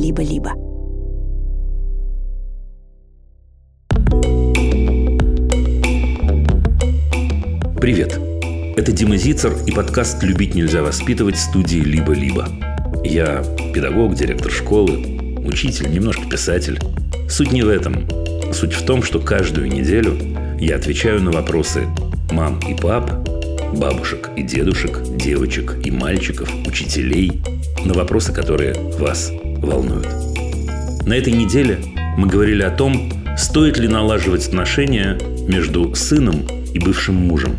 «Либо-либо». Привет! Это Дима Зицер и подкаст «Любить нельзя воспитывать» студии «Либо-либо». Я педагог, директор школы, учитель, немножко писатель. Суть не в этом. Суть в том, что каждую неделю я отвечаю на вопросы мам и пап, бабушек и дедушек, девочек и мальчиков, учителей, на вопросы, которые вас волнуют. На этой неделе мы говорили о том, стоит ли налаживать отношения между сыном и бывшим мужем.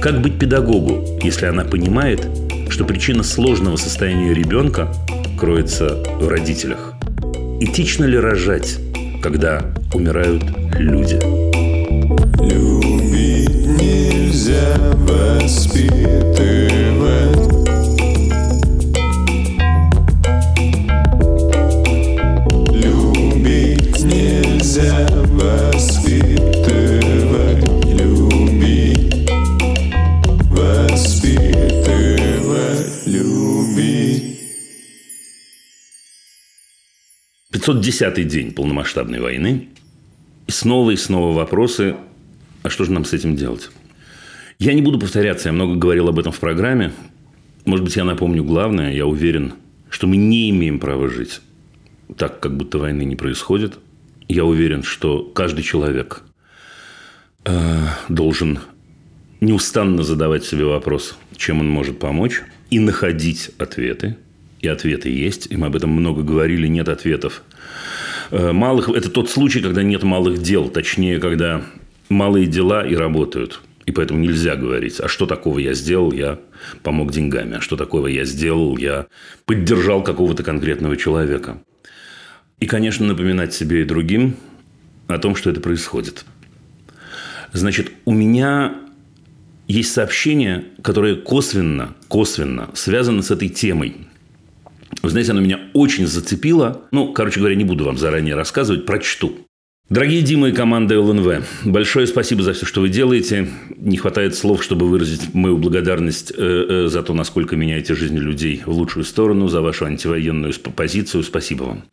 Как быть педагогу, если она понимает, что причина сложного состояния ребенка кроется в родителях? Этично ли рожать, когда умирают люди? Любить нельзя воспитывать 510-й день полномасштабной войны. И снова и снова вопросы, а что же нам с этим делать? Я не буду повторяться, я много говорил об этом в программе. Может быть, я напомню главное. Я уверен, что мы не имеем права жить так, как будто войны не происходит. Я уверен, что каждый человек э, должен неустанно задавать себе вопрос, чем он может помочь, и находить ответы. И ответы есть, и мы об этом много говорили, нет ответов. Э, Малых, это тот случай, когда нет малых дел, точнее, когда малые дела и работают. И поэтому нельзя говорить, а что такого я сделал, я помог деньгами, а что такого я сделал, я поддержал какого-то конкретного человека. И, конечно, напоминать себе и другим о том, что это происходит. Значит, у меня есть сообщение, которое косвенно, косвенно связано с этой темой. Вы знаете, оно меня очень зацепило. Ну, короче говоря, не буду вам заранее рассказывать, прочту. Дорогие Дима и команда ЛНВ, большое спасибо за все, что вы делаете. Не хватает слов, чтобы выразить мою благодарность э, э, за то, насколько меняете жизнь людей в лучшую сторону, за вашу антивоенную позицию. Спасибо вам.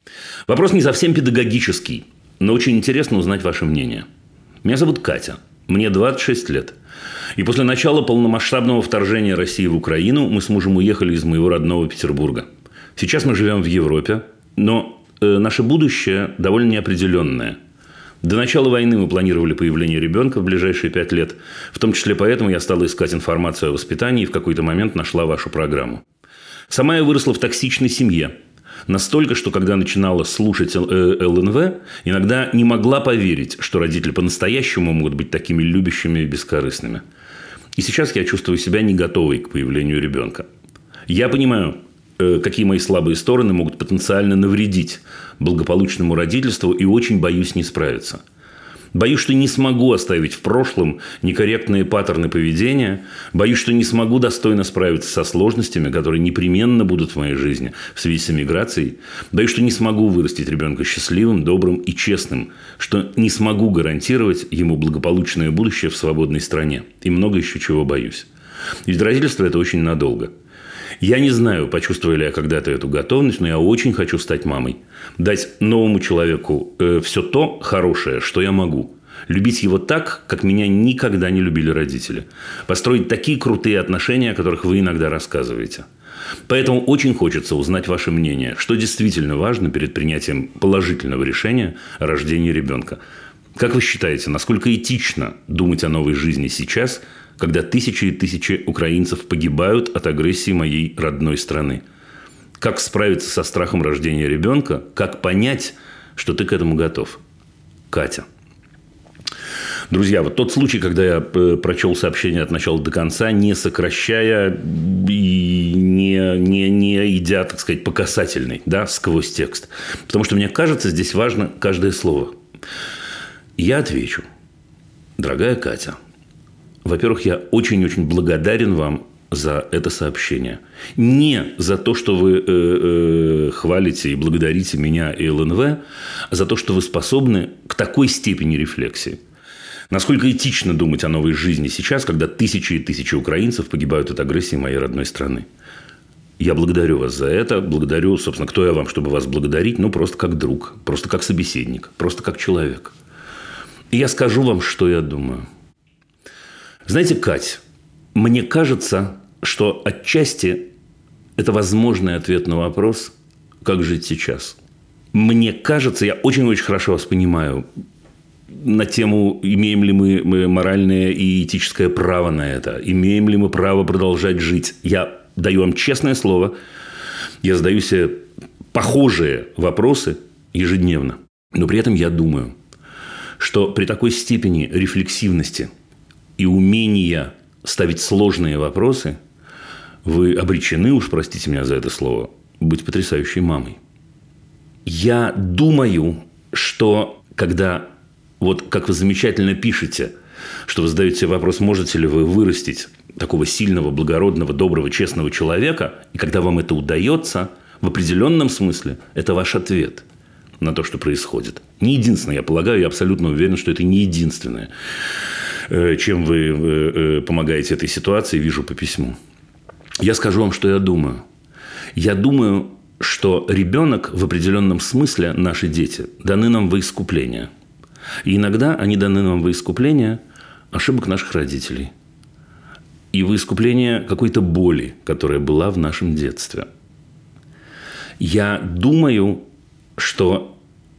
Вопрос не совсем педагогический, но очень интересно узнать ваше мнение. Меня зовут Катя. Мне 26 лет. И после начала полномасштабного вторжения России в Украину мы с мужем уехали из моего родного Петербурга. Сейчас мы живем в Европе, но э, наше будущее довольно неопределенное. До начала войны мы планировали появление ребенка в ближайшие пять лет. В том числе поэтому я стала искать информацию о воспитании и в какой-то момент нашла вашу программу. Сама я выросла в токсичной семье. Настолько, что когда начинала слушать Л- э, ЛНВ, иногда не могла поверить, что родители по-настоящему могут быть такими любящими и бескорыстными. И сейчас я чувствую себя не готовой к появлению ребенка. Я понимаю, какие мои слабые стороны могут потенциально навредить благополучному родительству и очень боюсь не справиться. Боюсь, что не смогу оставить в прошлом некорректные паттерны поведения. Боюсь, что не смогу достойно справиться со сложностями, которые непременно будут в моей жизни в связи с эмиграцией. Боюсь, что не смогу вырастить ребенка счастливым, добрым и честным. Что не смогу гарантировать ему благополучное будущее в свободной стране. И много еще чего боюсь. Ведь родительство – это очень надолго. Я не знаю, почувствовала ли я когда-то эту готовность, но я очень хочу стать мамой. Дать новому человеку э, все то хорошее, что я могу. Любить его так, как меня никогда не любили родители. Построить такие крутые отношения, о которых вы иногда рассказываете. Поэтому очень хочется узнать ваше мнение, что действительно важно перед принятием положительного решения о рождении ребенка. Как вы считаете, насколько этично думать о новой жизни сейчас, когда тысячи и тысячи украинцев погибают от агрессии моей родной страны? Как справиться со страхом рождения ребенка? Как понять, что ты к этому готов? Катя. Друзья, вот тот случай, когда я э, прочел сообщение от начала до конца, не сокращая и не, не, не идя, так сказать, по касательной, да, сквозь текст. Потому что мне кажется, здесь важно каждое слово. Я отвечу. Дорогая Катя, во-первых, я очень-очень благодарен вам за это сообщение. Не за то, что вы э, э, хвалите и благодарите меня и ЛНВ, а за то, что вы способны к такой степени рефлексии. Насколько этично думать о новой жизни сейчас, когда тысячи и тысячи украинцев погибают от агрессии моей родной страны. Я благодарю вас за это. Благодарю, собственно, кто я вам, чтобы вас благодарить? Ну, просто как друг, просто как собеседник, просто как человек. И я скажу вам, что я думаю. Знаете, Кать, мне кажется, что отчасти это возможный ответ на вопрос, как жить сейчас. Мне кажется, я очень-очень хорошо вас понимаю на тему, имеем ли мы, мы моральное и этическое право на это, имеем ли мы право продолжать жить. Я даю вам честное слово, я задаю себе похожие вопросы ежедневно. Но при этом я думаю, что при такой степени рефлексивности и умения ставить сложные вопросы, вы обречены, уж простите меня за это слово, быть потрясающей мамой. Я думаю, что когда, вот как вы замечательно пишете, что вы задаете вопрос, можете ли вы вырастить такого сильного, благородного, доброго, честного человека, и когда вам это удается, в определенном смысле это ваш ответ на то, что происходит. Не единственное, я полагаю, я абсолютно уверен, что это не единственное, чем вы э, э, помогаете этой ситуации, вижу по письму. Я скажу вам, что я думаю. Я думаю, что ребенок в определенном смысле, наши дети, даны нам во искупление. И иногда они даны нам во искупление ошибок наших родителей – и в искупление какой-то боли, которая была в нашем детстве. Я думаю, что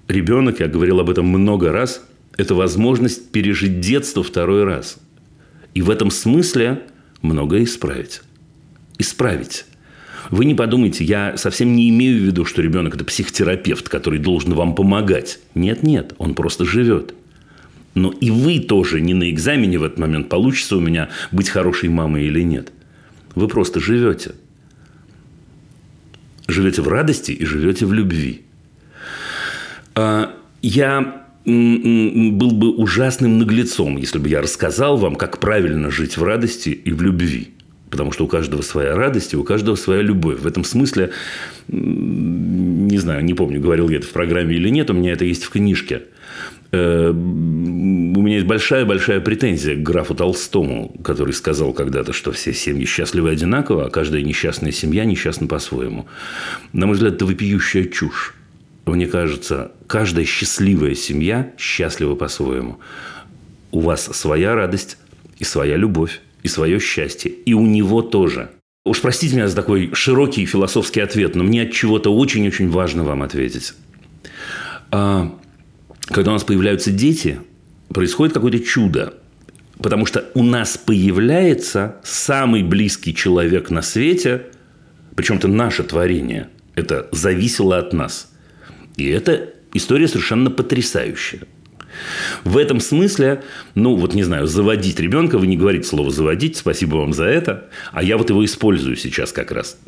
ребенок, я говорил об этом много раз, это возможность пережить детство второй раз. И в этом смысле многое исправить. Исправить. Вы не подумайте, я совсем не имею в виду, что ребенок – это психотерапевт, который должен вам помогать. Нет, нет, он просто живет. Но и вы тоже не на экзамене в этот момент получится у меня быть хорошей мамой или нет. Вы просто живете. Живете в радости и живете в любви. А, я был бы ужасным наглецом, если бы я рассказал вам, как правильно жить в радости и в любви. Потому что у каждого своя радость и у каждого своя любовь. В этом смысле, не знаю, не помню, говорил я это в программе или нет, у меня это есть в книжке – Э, у меня есть большая-большая претензия к графу Толстому, который сказал когда-то, что все семьи счастливы одинаково, а каждая несчастная семья несчастна по-своему. На мой взгляд, это вопиющая чушь. Мне кажется, каждая счастливая семья счастлива по-своему. У вас своя радость и своя любовь, и свое счастье. И у него тоже. Уж простите меня за такой широкий философский ответ, но мне от чего-то очень-очень важно вам ответить. А, когда у нас появляются дети, происходит какое-то чудо. Потому что у нас появляется самый близкий человек на свете, причем это наше творение. Это зависело от нас. И это история совершенно потрясающая. В этом смысле, ну, вот не знаю, заводить ребенка, вы не говорите слово заводить, спасибо вам за это, а я вот его использую сейчас как раз.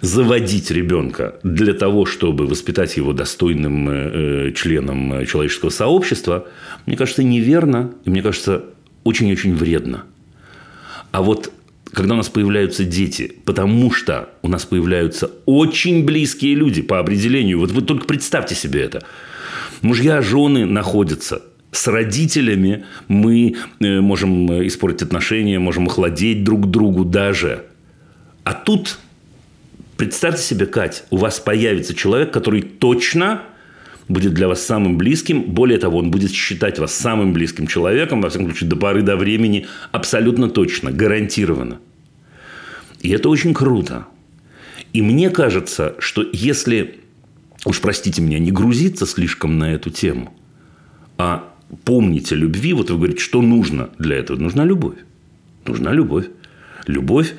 Заводить ребенка для того, чтобы воспитать его достойным э, э членом человеческого сообщества, мне кажется, неверно, и мне кажется, очень-очень вредно. А вот когда у нас появляются дети, потому что у нас появляются очень близкие люди по определению. Вот вы только представьте себе это. Мужья, жены находятся с родителями мы э, можем э, испортить отношения, можем охладеть друг другу даже. А тут, представьте себе, Кать, у вас появится человек, который точно будет для вас самым близким. Более того, он будет считать вас самым близким человеком, во всяком случае, до поры до времени, абсолютно точно, гарантированно. И это очень круто. И мне кажется, что если, уж простите меня, не грузиться слишком на эту тему, а помните любви, вот вы говорите, что нужно для этого? Нужна любовь. Нужна любовь. Любовь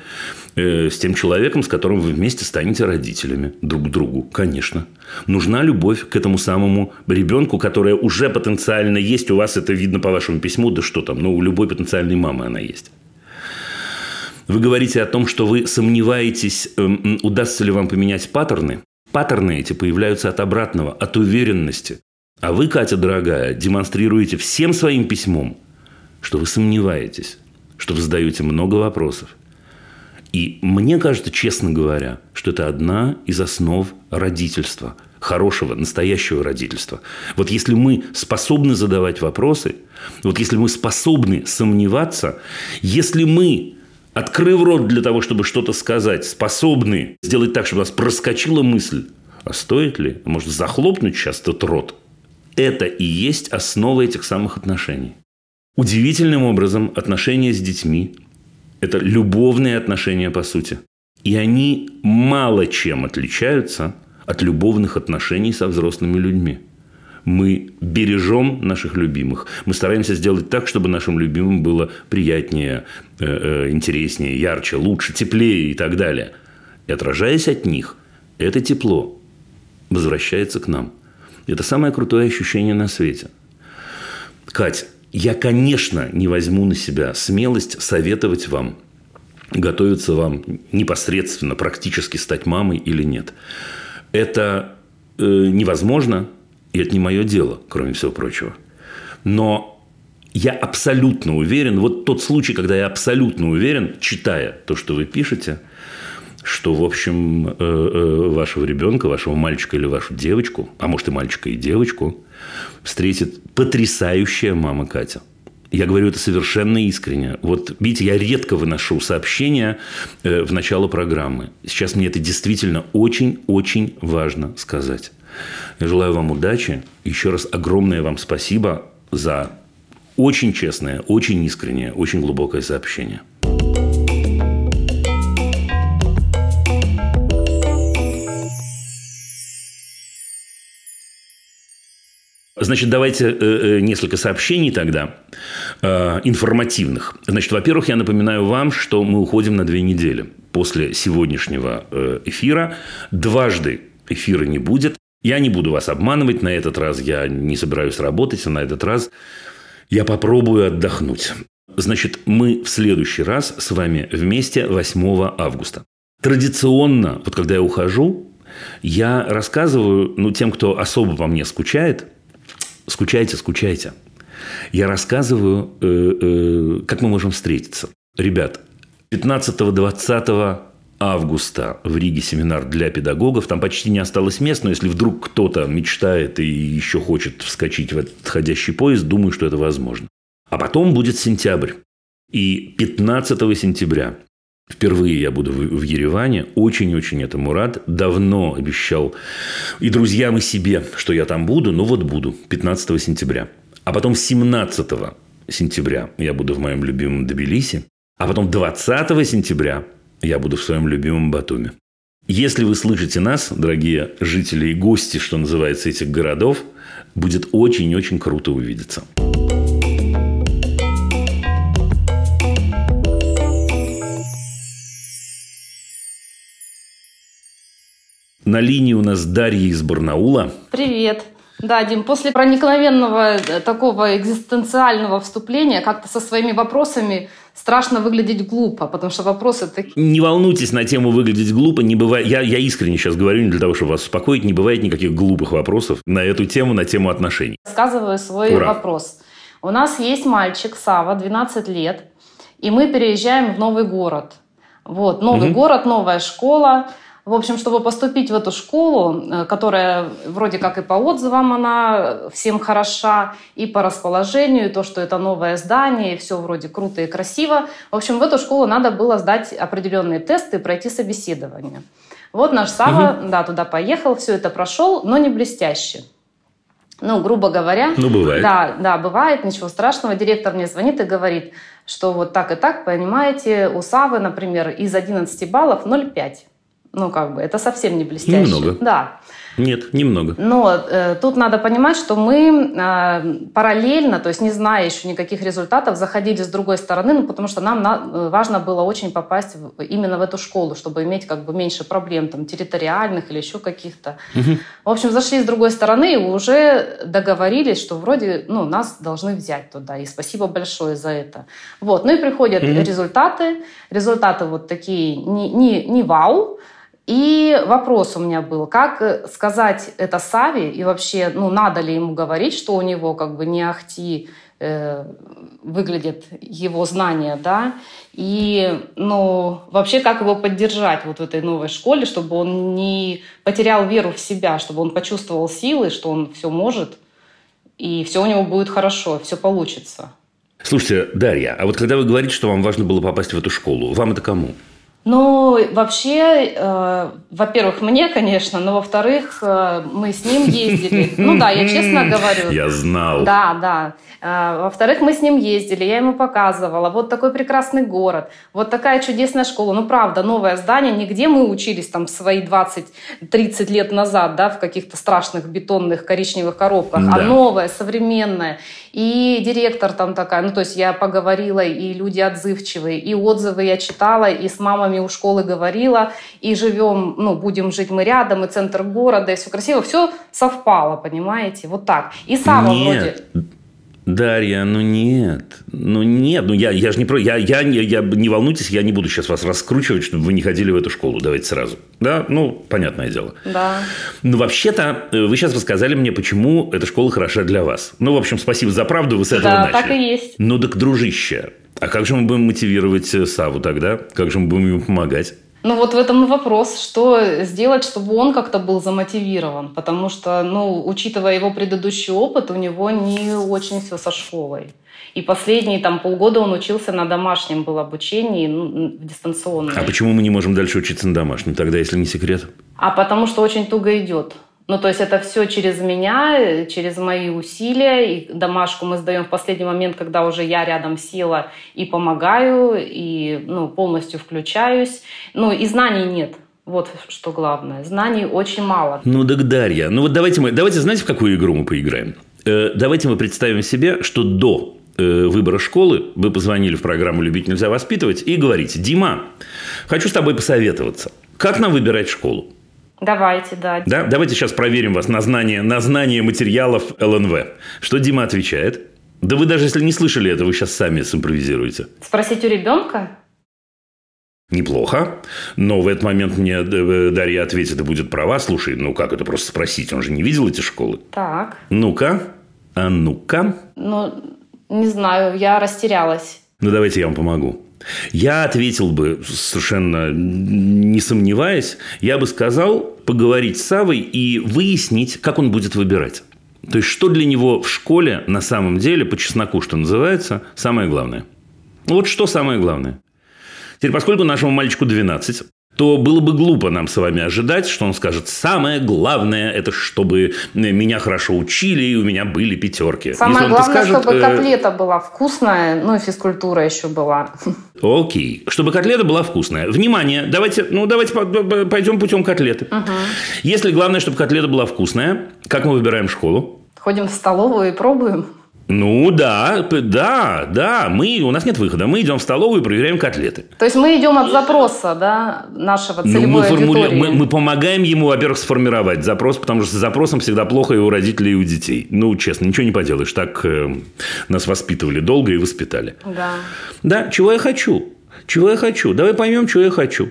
э, с тем человеком, с которым вы вместе станете родителями друг к другу, конечно. Нужна любовь к этому самому ребенку, которая уже потенциально есть. У вас это видно по вашему письму, да что там, ну, у любой потенциальной мамы она есть. Вы говорите о том, что вы сомневаетесь, эм, удастся ли вам поменять паттерны. Паттерны эти появляются от обратного, от уверенности. А вы, Катя, дорогая, демонстрируете всем своим письмом, что вы сомневаетесь, что вы задаете много вопросов. И мне кажется, честно говоря, что это одна из основ родительства, хорошего, настоящего родительства. Вот если мы способны задавать вопросы, вот если мы способны сомневаться, если мы открыв рот для того, чтобы что-то сказать, способны сделать так, чтобы у нас проскочила мысль, а стоит ли, может, захлопнуть сейчас этот рот? Это и есть основа этих самых отношений. Удивительным образом отношения с детьми – это любовные отношения по сути. И они мало чем отличаются от любовных отношений со взрослыми людьми. Мы бережем наших любимых. Мы стараемся сделать так, чтобы нашим любимым было приятнее, э, э, интереснее, ярче, лучше, теплее и так далее. И отражаясь от них, это тепло возвращается к нам. Это самое крутое ощущение на свете. Кать, я, конечно, не возьму на себя смелость советовать вам, готовиться вам непосредственно, практически стать мамой или нет. Это э, невозможно, и это не мое дело, кроме всего прочего. Но я абсолютно уверен, вот тот случай, когда я абсолютно уверен, читая то, что вы пишете, что, в общем, э, э, вашего ребенка, вашего мальчика или вашу девочку, а может и мальчика и девочку, встретит потрясающая мама Катя. Я говорю это совершенно искренне. Вот, видите, я редко выношу сообщения э, в начало программы. Сейчас мне это действительно очень-очень важно сказать. Я желаю вам удачи. Еще раз огромное вам спасибо за очень честное, очень искреннее, очень глубокое сообщение. Значит, давайте э, э, несколько сообщений тогда э, информативных. Значит, во-первых, я напоминаю вам, что мы уходим на две недели. После сегодняшнего эфира дважды эфира не будет. Я не буду вас обманывать. На этот раз я не собираюсь работать, а на этот раз я попробую отдохнуть. Значит, мы в следующий раз с вами вместе 8 августа. Традиционно, вот когда я ухожу, я рассказываю, ну, тем, кто особо по мне скучает, скучайте, скучайте. Я рассказываю, э, э, как мы можем встретиться. Ребят, 15-20 августа в Риге семинар для педагогов. Там почти не осталось мест, но если вдруг кто-то мечтает и еще хочет вскочить в этот отходящий поезд, думаю, что это возможно. А потом будет сентябрь. И 15 сентября Впервые я буду в Ереване. Очень-очень этому рад. Давно обещал и друзьям, и себе, что я там буду. Ну вот буду. 15 сентября. А потом 17 сентября я буду в моем любимом Тбилиси. А потом 20 сентября я буду в своем любимом Батуме. Если вы слышите нас, дорогие жители и гости, что называется, этих городов, будет очень-очень круто увидеться. На линии у нас Дарья из Барнаула. Привет. Да, Дим, после проникновенного э, такого экзистенциального вступления как-то со своими вопросами страшно выглядеть глупо, потому что вопросы такие... Не волнуйтесь на тему выглядеть глупо, не бывает... Я, я искренне сейчас говорю не для того, чтобы вас успокоить, не бывает никаких глупых вопросов на эту тему, на тему отношений. Сказываю свой Ура. вопрос. У нас есть мальчик Сава, 12 лет, и мы переезжаем в новый город. Вот, новый угу. город, новая школа. В общем, чтобы поступить в эту школу, э, которая вроде как и по отзывам она всем хороша, и по расположению, и то, что это новое здание, и все вроде круто и красиво. В общем, в эту школу надо было сдать определенные тесты и пройти собеседование. Вот наш Сава, угу. да, туда поехал, все это прошел, но не блестяще. Ну, грубо говоря. Ну, бывает. Да, да, бывает, ничего страшного. Директор мне звонит и говорит, что вот так и так, понимаете, у Савы, например, из 11 баллов 0,5. Ну, как бы, это совсем не блестяще. Немного. Да. Нет, немного. Но э, тут надо понимать, что мы э, параллельно, то есть не зная еще никаких результатов, заходили с другой стороны, ну, потому что нам на, э, важно было очень попасть в, именно в эту школу, чтобы иметь как бы меньше проблем там территориальных или еще каких-то. Угу. В общем, зашли с другой стороны и уже договорились, что вроде ну, нас должны взять туда. И спасибо большое за это. Вот. Ну и приходят угу. результаты. Результаты вот такие не, не, не вау, и вопрос у меня был, как э, сказать это Сави и вообще, ну, надо ли ему говорить, что у него как бы не ахти э, выглядит его знания, да, и, ну, вообще как его поддержать вот в этой новой школе, чтобы он не потерял веру в себя, чтобы он почувствовал силы, что он все может, и все у него будет хорошо, все получится. Слушайте, Дарья, а вот когда вы говорите, что вам важно было попасть в эту школу, вам это кому? Ну, вообще, э, во-первых, мне, конечно, но во-вторых, э, мы с ним ездили. Ну да, я честно говорю. Я знал. Да, да. Э, во-вторых, мы с ним ездили, я ему показывала. Вот такой прекрасный город, вот такая чудесная школа. Ну, правда, новое здание, нигде мы учились там свои 20-30 лет назад, да, в каких-то страшных бетонных коричневых коробках, а Да. а новое, современное. И директор там такая, ну, то есть я поговорила, и люди отзывчивые, и отзывы я читала, и с мамами у школы говорила, и живем, ну, будем жить мы рядом, и центр города, и все красиво. Все совпало, понимаете, вот так. И Сава вроде... Дарья, ну нет, ну нет, ну я, я же не про, я, я, я, я- не волнуйтесь, я не буду сейчас вас раскручивать, чтобы вы не ходили в эту школу, давайте сразу, да, ну понятное дело. Да. Ну вообще-то э, вы сейчас рассказали мне, почему эта школа хороша для вас. Ну в общем, спасибо за правду, вы с этого Да, начали. так и есть. Ну так, дружище, а как же мы будем мотивировать э, Саву тогда? Как же мы будем ему помогать? Ну вот в этом и вопрос, что сделать, чтобы он как-то был замотивирован, потому что, ну, учитывая его предыдущий опыт, у него не очень все со школой. И последние там полгода он учился на домашнем был обучении, ну, в дистанционном. А почему мы не можем дальше учиться на домашнем тогда, если не секрет? А потому что очень туго идет. Ну, то есть это все через меня, через мои усилия. И домашку мы сдаем в последний момент, когда уже я рядом села и помогаю, и ну, полностью включаюсь. Ну, и знаний нет. Вот что главное. Знаний очень мало. Ну так, Дарья, ну вот давайте мы, давайте знаете, в какую игру мы поиграем? Э, давайте мы представим себе, что до э, выбора школы вы позвонили в программу «Любить нельзя воспитывать» и говорите, Дима, хочу с тобой посоветоваться. Как нам выбирать школу? Давайте, да. Да? Давайте сейчас проверим вас на знание, на знание материалов ЛНВ. Что Дима отвечает? Да вы даже если не слышали это, вы сейчас сами симпровизируете. Спросить у ребенка? Неплохо. Но в этот момент мне э, Дарья ответит и будет права. Слушай, ну как это просто спросить? Он же не видел эти школы. Так. Ну-ка, а ну-ка. Ну, не знаю, я растерялась. Ну, давайте я вам помогу. Я ответил бы, совершенно не сомневаясь, я бы сказал поговорить с Савой и выяснить, как он будет выбирать. То есть, что для него в школе на самом деле, по чесноку, что называется, самое главное. Вот что самое главное. Теперь, поскольку нашему мальчику 12, то было бы глупо нам с вами ожидать, что он скажет, самое главное, это чтобы меня хорошо учили, и у меня были пятерки. Самое главное, скажет, чтобы э, котлета была вкусная, ну и физкультура еще была. Окей. Чтобы котлета была вкусная. Внимание, давайте, ну, давайте по- по- пойдем путем котлеты. Если главное, чтобы котлета была вкусная, как мы выбираем школу? Ходим в столовую и пробуем. Ну да, да, да, мы, у нас нет выхода. Мы идем в столовую и проверяем котлеты. То есть мы идем от запроса, да, нашего Ну, целевой мы, формули- мы, мы помогаем ему, во-первых, сформировать запрос, потому что с запросом всегда плохо и у родителей, и у детей. Ну, честно, ничего не поделаешь. Так э, нас воспитывали долго и воспитали. Да. Да, чего я хочу? Чего я хочу? Давай поймем, чего я хочу.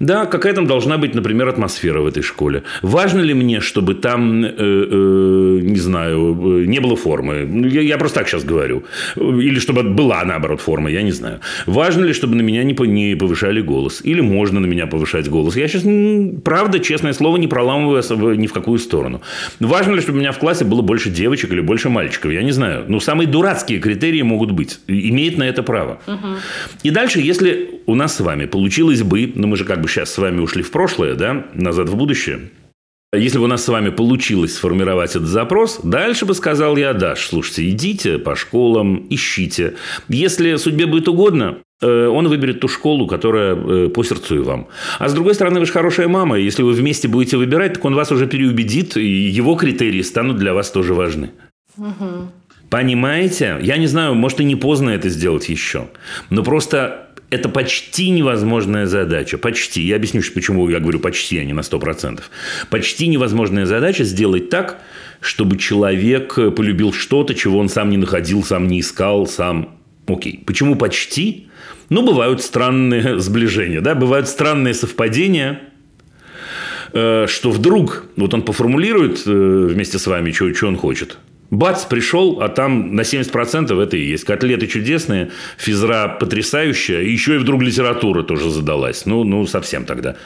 Да, какая там должна быть, например, атмосфера в этой школе. Важно ли мне, чтобы там, э, э, не знаю, не было формы? Ну, Я, я просто так сейчас говорю. Или чтобы была, наоборот, форма, я не знаю. Важно ли, чтобы на меня не, не повышали голос? Или можно на меня повышать голос? Я сейчас, правда, честное слово, не проламываю ни в какую сторону. Важно ли, чтобы у меня в классе было больше девочек или больше мальчиков? Я не знаю. Ну, самые дурацкие критерии могут быть. Имеет на это право. И дальше, если у нас с вами получилось бы, ну мы же как бы сейчас с вами ушли в прошлое, да, назад в будущее, если бы у нас с вами получилось сформировать этот запрос, дальше бы сказал я, Даш, слушайте, идите по школам, ищите. Если судьбе будет угодно, э, он выберет ту школу, которая э, по сердцу и вам. А с другой стороны, вы же хорошая мама, и если вы вместе будете выбирать, так он вас уже переубедит, и его критерии станут для вас тоже важны. Понимаете? Я не знаю, может и не поздно это сделать еще. Но просто это почти невозможная задача. Почти. Я объясню, что- почему я говорю почти, а не на 100%. Почти невозможная задача сделать так, чтобы человек полюбил что-то, чего он сам не находил, сам не искал, сам... Окей. Почему почти? Ну, бывают странные сближения, да, бывают странные совпадения, э, что вдруг вот он поформулирует э, вместе с вами, что он хочет. Бац, пришел, а там на 70% это и есть. Котлеты чудесные, физра потрясающая, еще и вдруг литература тоже задалась. Ну, ну совсем тогда.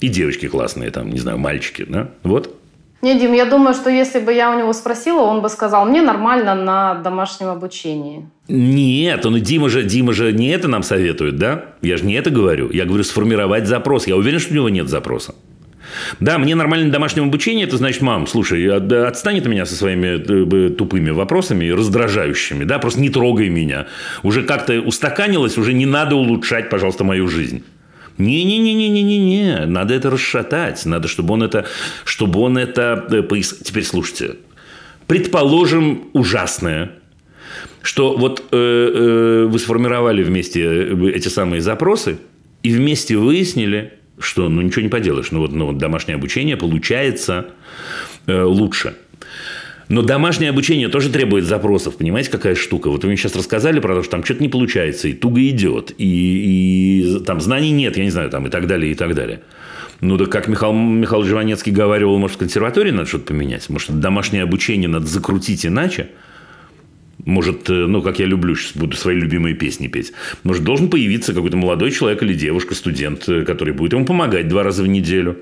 И девочки классные, там, не знаю, мальчики, да? Вот. Не, Дим, я думаю, что если бы я у него спросила, он бы сказал, мне нормально на домашнем обучении. Нет, он Дима же, Дима же не это нам советует, да? Я же не это говорю. Я говорю сформировать запрос. Я уверен, что у него нет запроса. Да, мне нормальное домашнее обучение, это значит, мам, слушай, отстань от меня со своими э, тупыми вопросами, раздражающими, да, просто не трогай меня. Уже как-то устаканилось, уже не надо улучшать, пожалуйста, мою жизнь. Не-не-не-не-не-не, надо это расшатать, надо, чтобы он это, чтобы он это, э, теперь слушайте, предположим, ужасное, что вот э, э, вы сформировали вместе э, эти самые запросы и вместе выяснили, что ну ничего не поделаешь, ну вот, ну, вот домашнее обучение получается э, лучше. Но домашнее обучение тоже требует запросов. Понимаете, какая штука? Вот вы мне сейчас рассказали про то, что там что-то не получается, и туго идет, и, и там знаний нет, я не знаю, там и так далее, и так далее. Ну, да как Михаил, Михаил Живанецкий говорил, может, в консерватории надо что-то поменять? Может, домашнее обучение надо закрутить иначе? Может, э, ну, как я люблю, сейчас буду свои любимые песни петь. Может, должен появиться какой-то молодой человек или девушка, студент, э, который будет ему помогать два раза в неделю.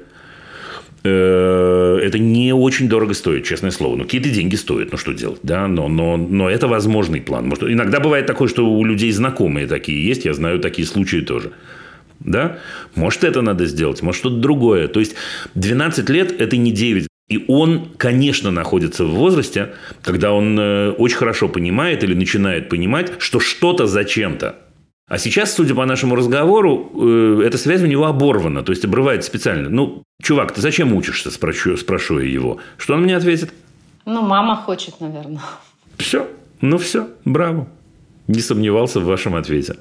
Э, это не очень дорого стоит, честное слово. Ну, какие-то деньги стоят, ну, что делать, да? Но, но, но это возможный план. Может, иногда бывает такое, что у людей знакомые такие есть, я знаю такие случаи тоже. Да? Может, это надо сделать, может, что-то другое. То есть, 12 лет – это не 9 и он, конечно, находится в возрасте, когда он э, очень хорошо понимает или начинает понимать, что что-то зачем-то. А сейчас, судя по нашему разговору, э, эта связь у него оборвана, то есть обрывает специально. Ну, чувак, ты зачем учишься, спрошу, спрошу я его. Что он мне ответит? Ну, мама хочет, наверное. Все, ну все, браво. Не сомневался в вашем ответе.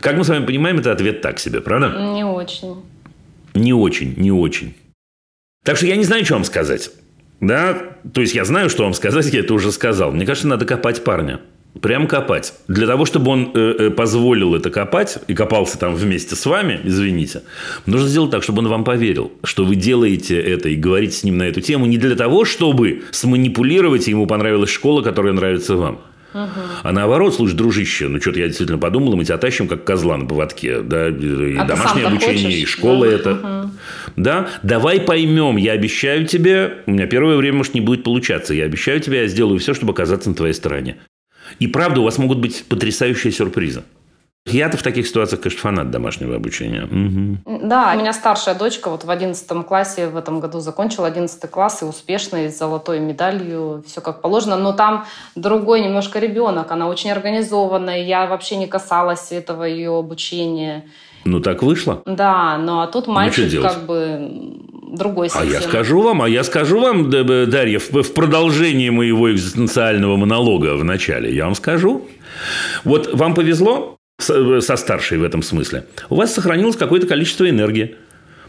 Как мы с вами понимаем, это ответ так себе, правда? Не очень. Не очень, не очень. Так что я не знаю, что вам сказать. Да? То есть я знаю, что вам сказать, я это уже сказал. Мне кажется, надо копать парня. Прям копать. Для того, чтобы он э, э, позволил это копать и копался там вместе с вами, извините, нужно сделать так, чтобы он вам поверил, что вы делаете это и говорите с ним на эту тему не для того, чтобы сманипулировать, и ему понравилась школа, которая нравится вам. Угу. А наоборот, слушай, дружище, ну что-то я действительно подумал, мы тебя тащим как козла на поводке, да, и а домашнее обучение, хочешь? и школа да. это. Угу. Да, давай поймем, я обещаю тебе, у меня первое время, может, не будет получаться, я обещаю тебе, я сделаю все, чтобы оказаться на твоей стороне. И правда, у вас могут быть потрясающие сюрпризы. Я-то в таких ситуациях, конечно, фанат домашнего обучения. Угу. Да, у меня старшая дочка вот в 11 классе в этом году закончила 11 класс и успешно, с золотой медалью, все как положено. Но там другой немножко ребенок, она очень организованная, я вообще не касалась этого ее обучения. Ну, так вышло. Да, ну а тут ну, мальчик ну, как бы другой совсем. А я скажу вам, а я скажу вам, Дарья, в продолжении моего экзистенциального монолога в начале, я вам скажу. Вот вам повезло, со старшей в этом смысле, у вас сохранилось какое-то количество энергии.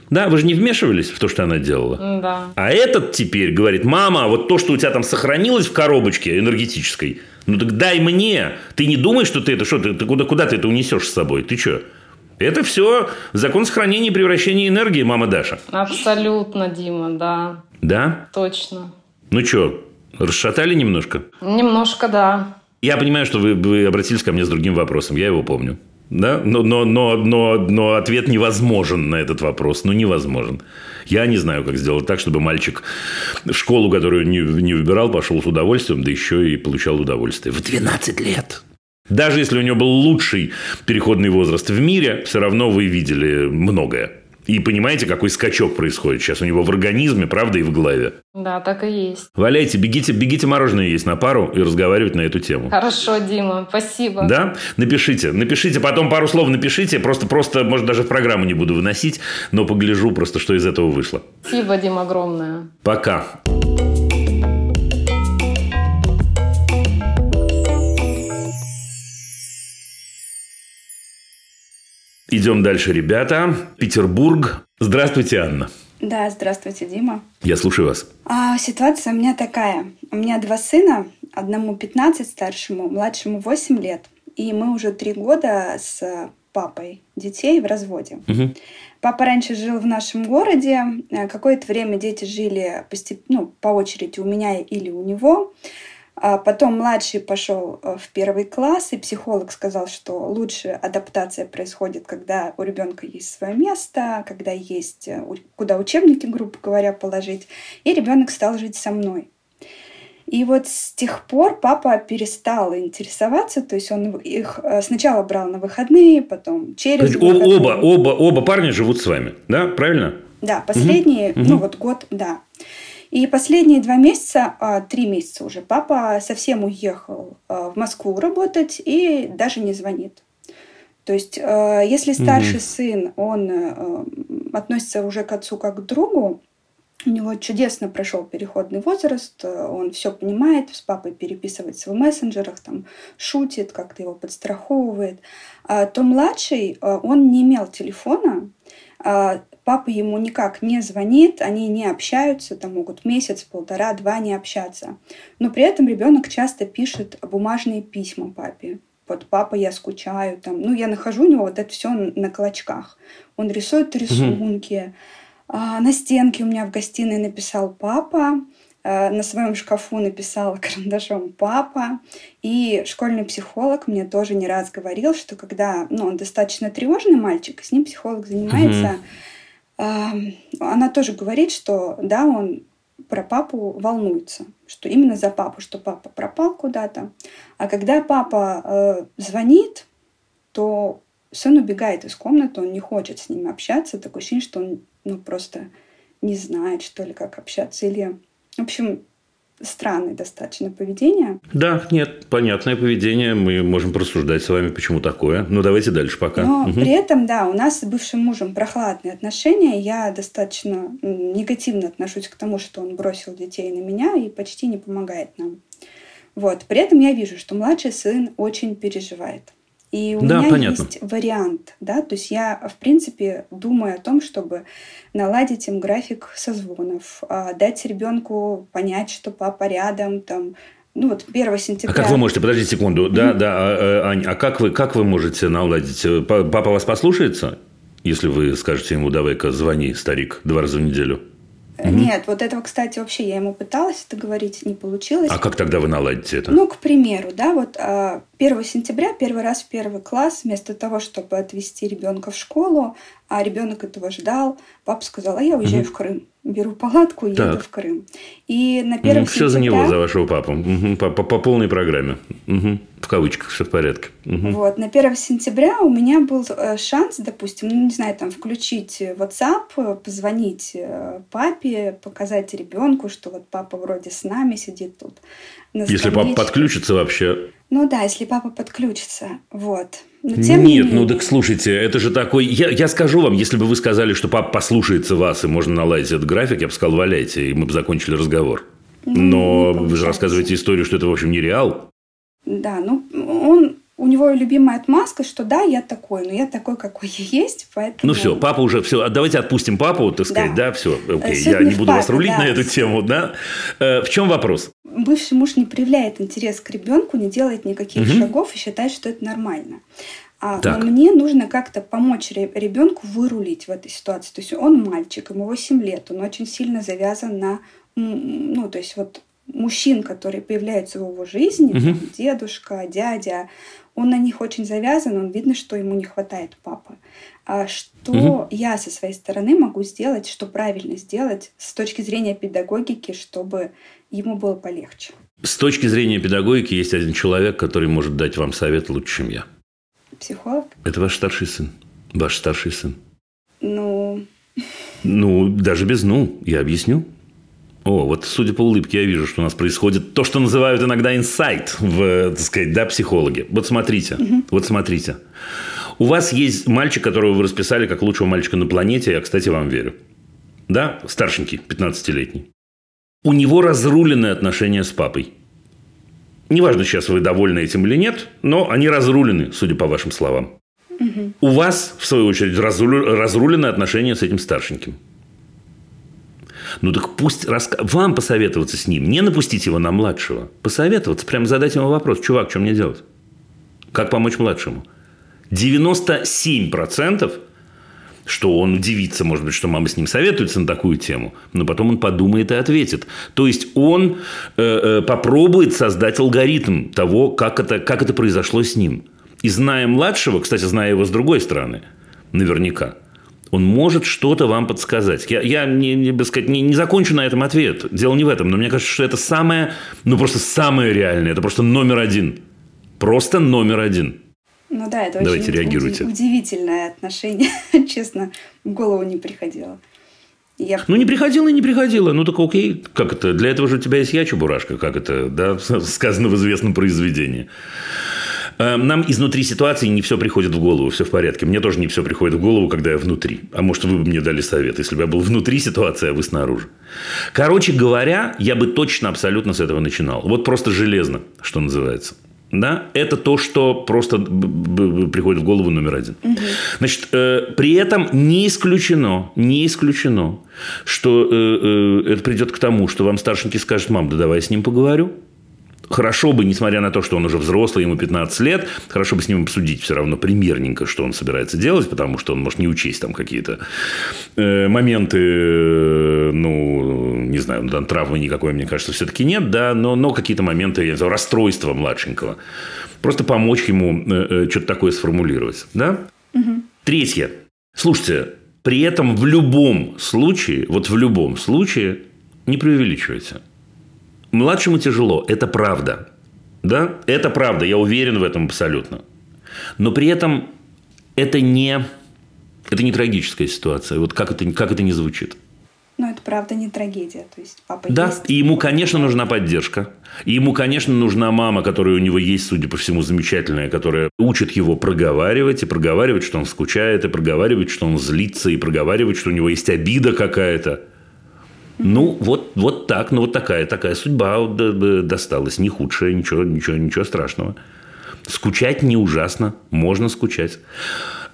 Да, вы же не вмешивались в то, что она делала. Да. А этот теперь говорит, мама, вот то, что у тебя там сохранилось в коробочке энергетической, ну так дай мне. Ты не думаешь, что ты это, что ты, ты куда, куда ты это унесешь с собой? Ты что? Это все закон сохранения и превращения энергии, мама Даша. Абсолютно, Дима, да. Да? Точно. Ну что, расшатали немножко? Немножко, да. Я понимаю, что вы, вы обратились ко мне с другим вопросом, я его помню. Да? Но, но, но, но, но ответ невозможен на этот вопрос. Ну, невозможен. Я не знаю, как сделать так, чтобы мальчик в школу, которую не, не выбирал, пошел с удовольствием, да еще и получал удовольствие. В 12 лет. Даже если у него был лучший переходный возраст в мире, все равно вы видели многое. И понимаете, какой скачок происходит сейчас у него в организме, правда, и в голове. Да, так и есть. Валяйте, бегите, бегите мороженое есть на пару и разговаривать на эту тему. Хорошо, Дима, спасибо. Да? Напишите, напишите, потом пару слов напишите, просто, просто, может, даже в программу не буду выносить, но погляжу просто, что из этого вышло. Спасибо, Дима, огромное. Пока. Идем дальше, ребята. Петербург. Здравствуйте, Анна. Да, здравствуйте, Дима. Я слушаю вас. А, ситуация у меня такая. У меня два сына. Одному 15 старшему, младшему 8 лет. И мы уже три года с папой детей в разводе. Угу. Папа раньше жил в нашем городе. Какое-то время дети жили постеп... ну, по очереди у меня или у него. А потом младший пошел э, в первый класс, и психолог сказал, что лучше адаптация происходит, когда у ребенка есть свое место, когда есть э, куда учебники, грубо говоря, положить. И ребенок стал жить со мной. И вот с тех пор папа перестал интересоваться, то есть он их э, сначала брал на выходные, потом через выходные. Оба, оба, оба парня живут с вами, да, правильно? Да, последние, угу. ну вот год, да. И последние два месяца, а, три месяца уже, папа совсем уехал а, в Москву работать и даже не звонит. То есть, а, если старший угу. сын, он э, относится уже к отцу как к другу, у него чудесно прошел переходный возраст, он все понимает, с папой переписывается в мессенджерах, там, шутит, как-то его подстраховывает. То младший, он не имел телефона, папа ему никак не звонит, они не общаются, там могут месяц, полтора, два не общаться. Но при этом ребенок часто пишет бумажные письма папе. Вот папа, я скучаю, там, ну я нахожу у него вот это все на клочках. Он рисует рисунки. Угу. А, на стенке у меня в гостиной написал папа, а, на своем шкафу написала карандашом папа. И школьный психолог мне тоже не раз говорил, что когда ну, он достаточно тревожный мальчик, с ним психолог занимается угу она тоже говорит, что да, он про папу волнуется, что именно за папу, что папа пропал куда-то. А когда папа э, звонит, то сын убегает из комнаты, он не хочет с ними общаться. Такое ощущение, что он ну, просто не знает, что ли, как общаться. Или, в общем, странное достаточно поведение. Да, нет, понятное поведение. Мы можем просуждать с вами, почему такое. Ну, давайте дальше пока. Но угу. при этом, да, у нас с бывшим мужем прохладные отношения. Я достаточно негативно отношусь к тому, что он бросил детей на меня и почти не помогает нам. Вот. При этом я вижу, что младший сын очень переживает. И у да, меня понятно. есть вариант, да, то есть я, в принципе, думаю о том, чтобы наладить им график созвонов, а, дать ребенку понять, что папа рядом, там, ну вот 1 сентября. А как вы можете, подождите секунду, mm-hmm. да, да, а, а, Ань, а как вы, как вы можете наладить? Папа вас послушается, если вы скажете ему, давай-ка звони, старик, два раза в неделю? Угу. Нет, вот этого, кстати, вообще я ему пыталась это говорить, не получилось. А как тогда вы наладите это? Ну, к примеру, да, вот 1 а, сентября, первый раз в первый класс, вместо того, чтобы отвезти ребенка в школу, а ребенок этого ждал, папа сказал, а я уезжаю угу. в Крым беру палатку и еду в Крым. И на первом Все сентября... за него, за вашего папу. Угу. По, по, по полной программе. Угу. В кавычках все в порядке. Угу. Вот. На 1 сентября у меня был э, шанс, допустим, ну, не знаю, там, включить WhatsApp, позвонить э, папе, показать ребенку, что вот папа вроде с нами сидит тут. Если папа подключится вообще. Ну да, если папа подключится. Вот. Но тем Нет, не ну так слушайте, это же такой... Я, я скажу вам, если бы вы сказали, что папа послушается вас, и можно наладить этот график, я бы сказал, валяйте, и мы бы закончили разговор. Ну, Но вы же рассказываете историю, что это, в общем, не реал. Да, ну, он у него любимая отмазка, что да, я такой, но я такой, какой я есть, поэтому... Ну все, папа уже, все, а давайте отпустим папу, так сказать, да, да все, окей, Суть я не, буду папе, вас рулить да. на эту тему, да. Э, в чем вопрос? Бывший муж не проявляет интерес к ребенку, не делает никаких угу. шагов и считает, что это нормально. А так. мне нужно как-то помочь ребенку вырулить в этой ситуации. То есть он мальчик, ему 8 лет, он очень сильно завязан на, ну, то есть вот мужчин, которые появляются в его жизни, угу. там, дедушка, дядя, он на них очень завязан, он видно, что ему не хватает папы. А что угу. я со своей стороны могу сделать, что правильно сделать с точки зрения педагогики, чтобы ему было полегче? С точки зрения педагогики есть один человек, который может дать вам совет лучше, чем я. Психолог? Это ваш старший сын. Ваш старший сын. Ну... Ну, даже без «ну», я объясню. О, вот судя по улыбке, я вижу, что у нас происходит то, что называют иногда инсайт в, так сказать, да, психологи. Вот смотрите, угу. вот смотрите. У вас есть мальчик, которого вы расписали как лучшего мальчика на планете, я, кстати, вам верю. Да, старшенький, 15-летний. У него разрулены отношения с папой. Неважно, сейчас вы довольны этим или нет, но они разрулены, судя по вашим словам. Угу. У вас, в свою очередь, разрулены отношения с этим старшеньким. Ну так пусть раска... вам посоветоваться с ним, не напустить его на младшего. Посоветоваться, прямо задать ему вопрос, чувак, что мне делать? Как помочь младшему? 97% что он удивится, может быть, что мама с ним советуется на такую тему, но потом он подумает и ответит. То есть он э, э, попробует создать алгоритм того, как это, как это произошло с ним. И зная младшего, кстати, зная его с другой стороны, наверняка, он может что-то вам подсказать. Я, я не, не, сказать, не, не закончу на этом ответ. Дело не в этом. Но мне кажется, что это самое, ну просто самое реальное. Это просто номер один. Просто номер один. Ну да, это Давайте очень реагируйте. удивительное отношение. Честно, в голову не приходило. Я... Ну, не приходило и не приходило. Ну, так окей. Как это? Для этого же у тебя есть я, Чебурашка. Как это, да, сказано в известном произведении. Эм, нам изнутри ситуации не все приходит в голову, все в порядке. Мне тоже не все приходит в голову, когда я внутри. А может, вы бы мне дали совет, если бы я был внутри ситуации, а вы снаружи. Короче говоря, я бы точно абсолютно с этого начинал. Вот просто железно, что называется. Да, это то, что просто приходит в голову номер один. Угу. Значит, э, при этом не исключено, не исключено, что э, э, это придет к тому, что вам старшенький скажет, мам, да давай я с ним поговорю хорошо бы, несмотря на то, что он уже взрослый, ему 15 лет, хорошо бы с ним обсудить все равно примерненько, что он собирается делать, потому что он может не учесть там какие-то э, моменты, ну, не знаю, там травмы никакой, мне кажется, все-таки нет, да, но, но какие-то моменты, я не знаю, расстройства младшенького. Просто помочь ему э, э, что-то такое сформулировать, да? Угу. Третье. Слушайте, при этом в любом случае, вот в любом случае, не преувеличивайте. Младшему тяжело, это правда. Да, это правда, я уверен в этом абсолютно. Но при этом это не, это не трагическая ситуация. Вот как это, как это не звучит. Но это правда не трагедия. То есть папа да, есть. и ему, конечно, нужна поддержка. И ему, конечно, нужна мама, которая у него есть, судя по всему, замечательная, которая учит его проговаривать, и проговаривать, что он скучает, и проговаривать, что он злится, и проговаривать, что у него есть обида какая-то. Ну, вот, вот так, ну, вот такая, такая судьба досталась. Не худшая, ничего, ничего, ничего страшного. Скучать не ужасно, можно скучать.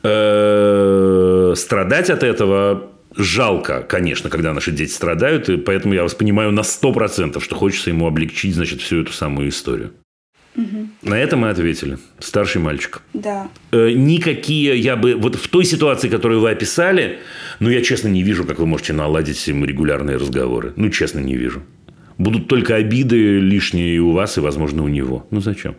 Э, страдать от этого жалко, конечно, когда наши дети страдают, и поэтому я вас понимаю на сто процентов, что хочется ему облегчить, значит, всю эту самую историю. Угу. На это мы ответили. Старший мальчик. Да. Э, никакие, я бы, вот в той ситуации, которую вы описали, ну, я честно не вижу, как вы можете наладить с ним регулярные разговоры. Ну, честно не вижу. Будут только обиды лишние и у вас, и, возможно, у него. Ну, зачем?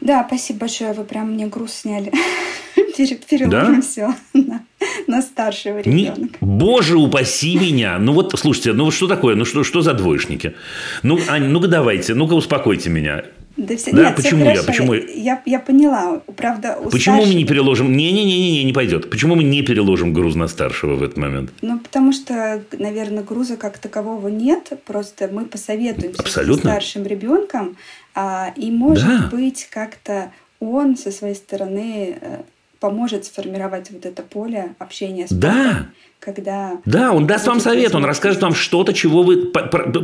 Да, спасибо большое. Вы прям мне груз сняли. Переложим да? все на, на старшего ребенка. Не, боже упаси меня. Ну вот, слушайте, ну что такое? Ну что, что за двоечники? Ну, Ань, ну-ка давайте, ну-ка успокойте меня. Да, все, да? Нет, почему я? Почему? Я, я поняла. Правда, у Почему старшего... мы не переложим? Не-не-не, не пойдет. Почему мы не переложим груз на старшего в этот момент? Ну, потому что, наверное, груза как такового нет. Просто мы посоветуемся Абсолютно. с старшим ребенком. А, и, может да. быть, как-то он со своей стороны э, поможет сформировать вот это поле общения с. Да когда... Да, он даст вам совет, он расскажет вам что-то, чего вы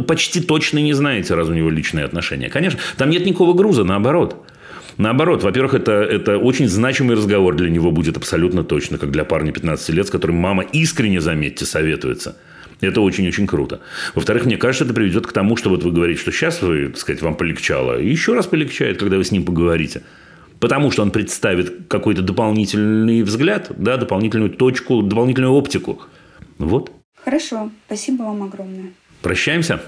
почти точно не знаете, раз у него личные отношения. Конечно, там нет никакого груза, наоборот. Наоборот, во-первых, это, это очень значимый разговор для него будет абсолютно точно, как для парня 15 лет, с которым мама искренне, заметьте, советуется. Это очень-очень круто. Во-вторых, мне кажется, это приведет к тому, что вот вы говорите, что сейчас вы, так сказать, вам полегчало. И еще раз полегчает, когда вы с ним поговорите. Потому что он представит какой-то дополнительный взгляд, да, дополнительную точку, дополнительную оптику. Вот. Хорошо. Спасибо вам огромное. Прощаемся?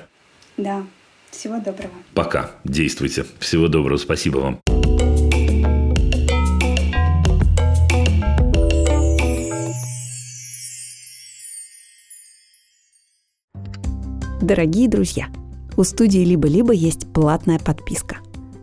Да. Всего доброго. Пока. Действуйте. Всего доброго. Спасибо вам. Дорогие друзья, у студии «Либо-либо» есть платная подписка –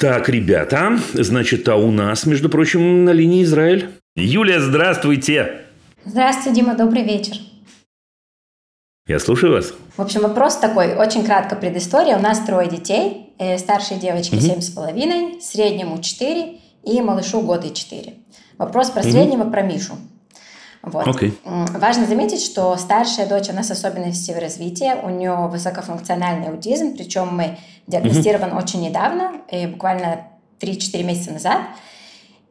Так, ребята, значит, а у нас, между прочим, на линии Израиль. Юлия, здравствуйте! Здравствуйте, Дима, добрый вечер. Я слушаю вас. В общем, вопрос такой, очень кратко предыстория. У нас трое детей. Э, старшей девочке семь с половиной, среднему 4 и малышу год и 4. Вопрос про среднего, про Мишу. Вот. М, Важно заметить, что старшая дочь, она с особенностями развития, у нее высокофункциональный аутизм, причем мы диагностирован очень недавно, э, буквально 3-4 месяца назад.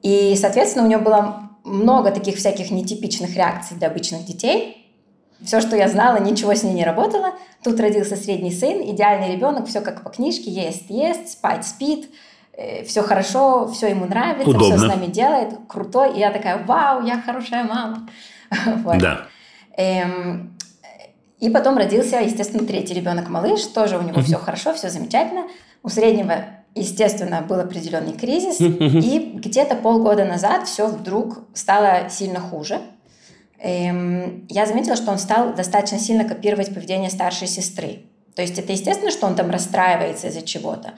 И, соответственно, у нее было много таких всяких нетипичных реакций для обычных детей. Все, что я знала, ничего с ней не работало. Тут родился средний сын, идеальный ребенок, все как по книжке, ест, ест, спать, спит, все хорошо, все ему нравится, Удобно. все с нами делает, крутой. И я такая, вау, я хорошая мама. Вот. Да. Эм, и потом родился, естественно, третий ребенок малыш, тоже у него все хорошо, все замечательно. У среднего, естественно, был определенный кризис, и где-то полгода назад все вдруг стало сильно хуже. Эм, я заметила, что он стал достаточно сильно копировать поведение старшей сестры. То есть это естественно, что он там расстраивается из-за чего-то,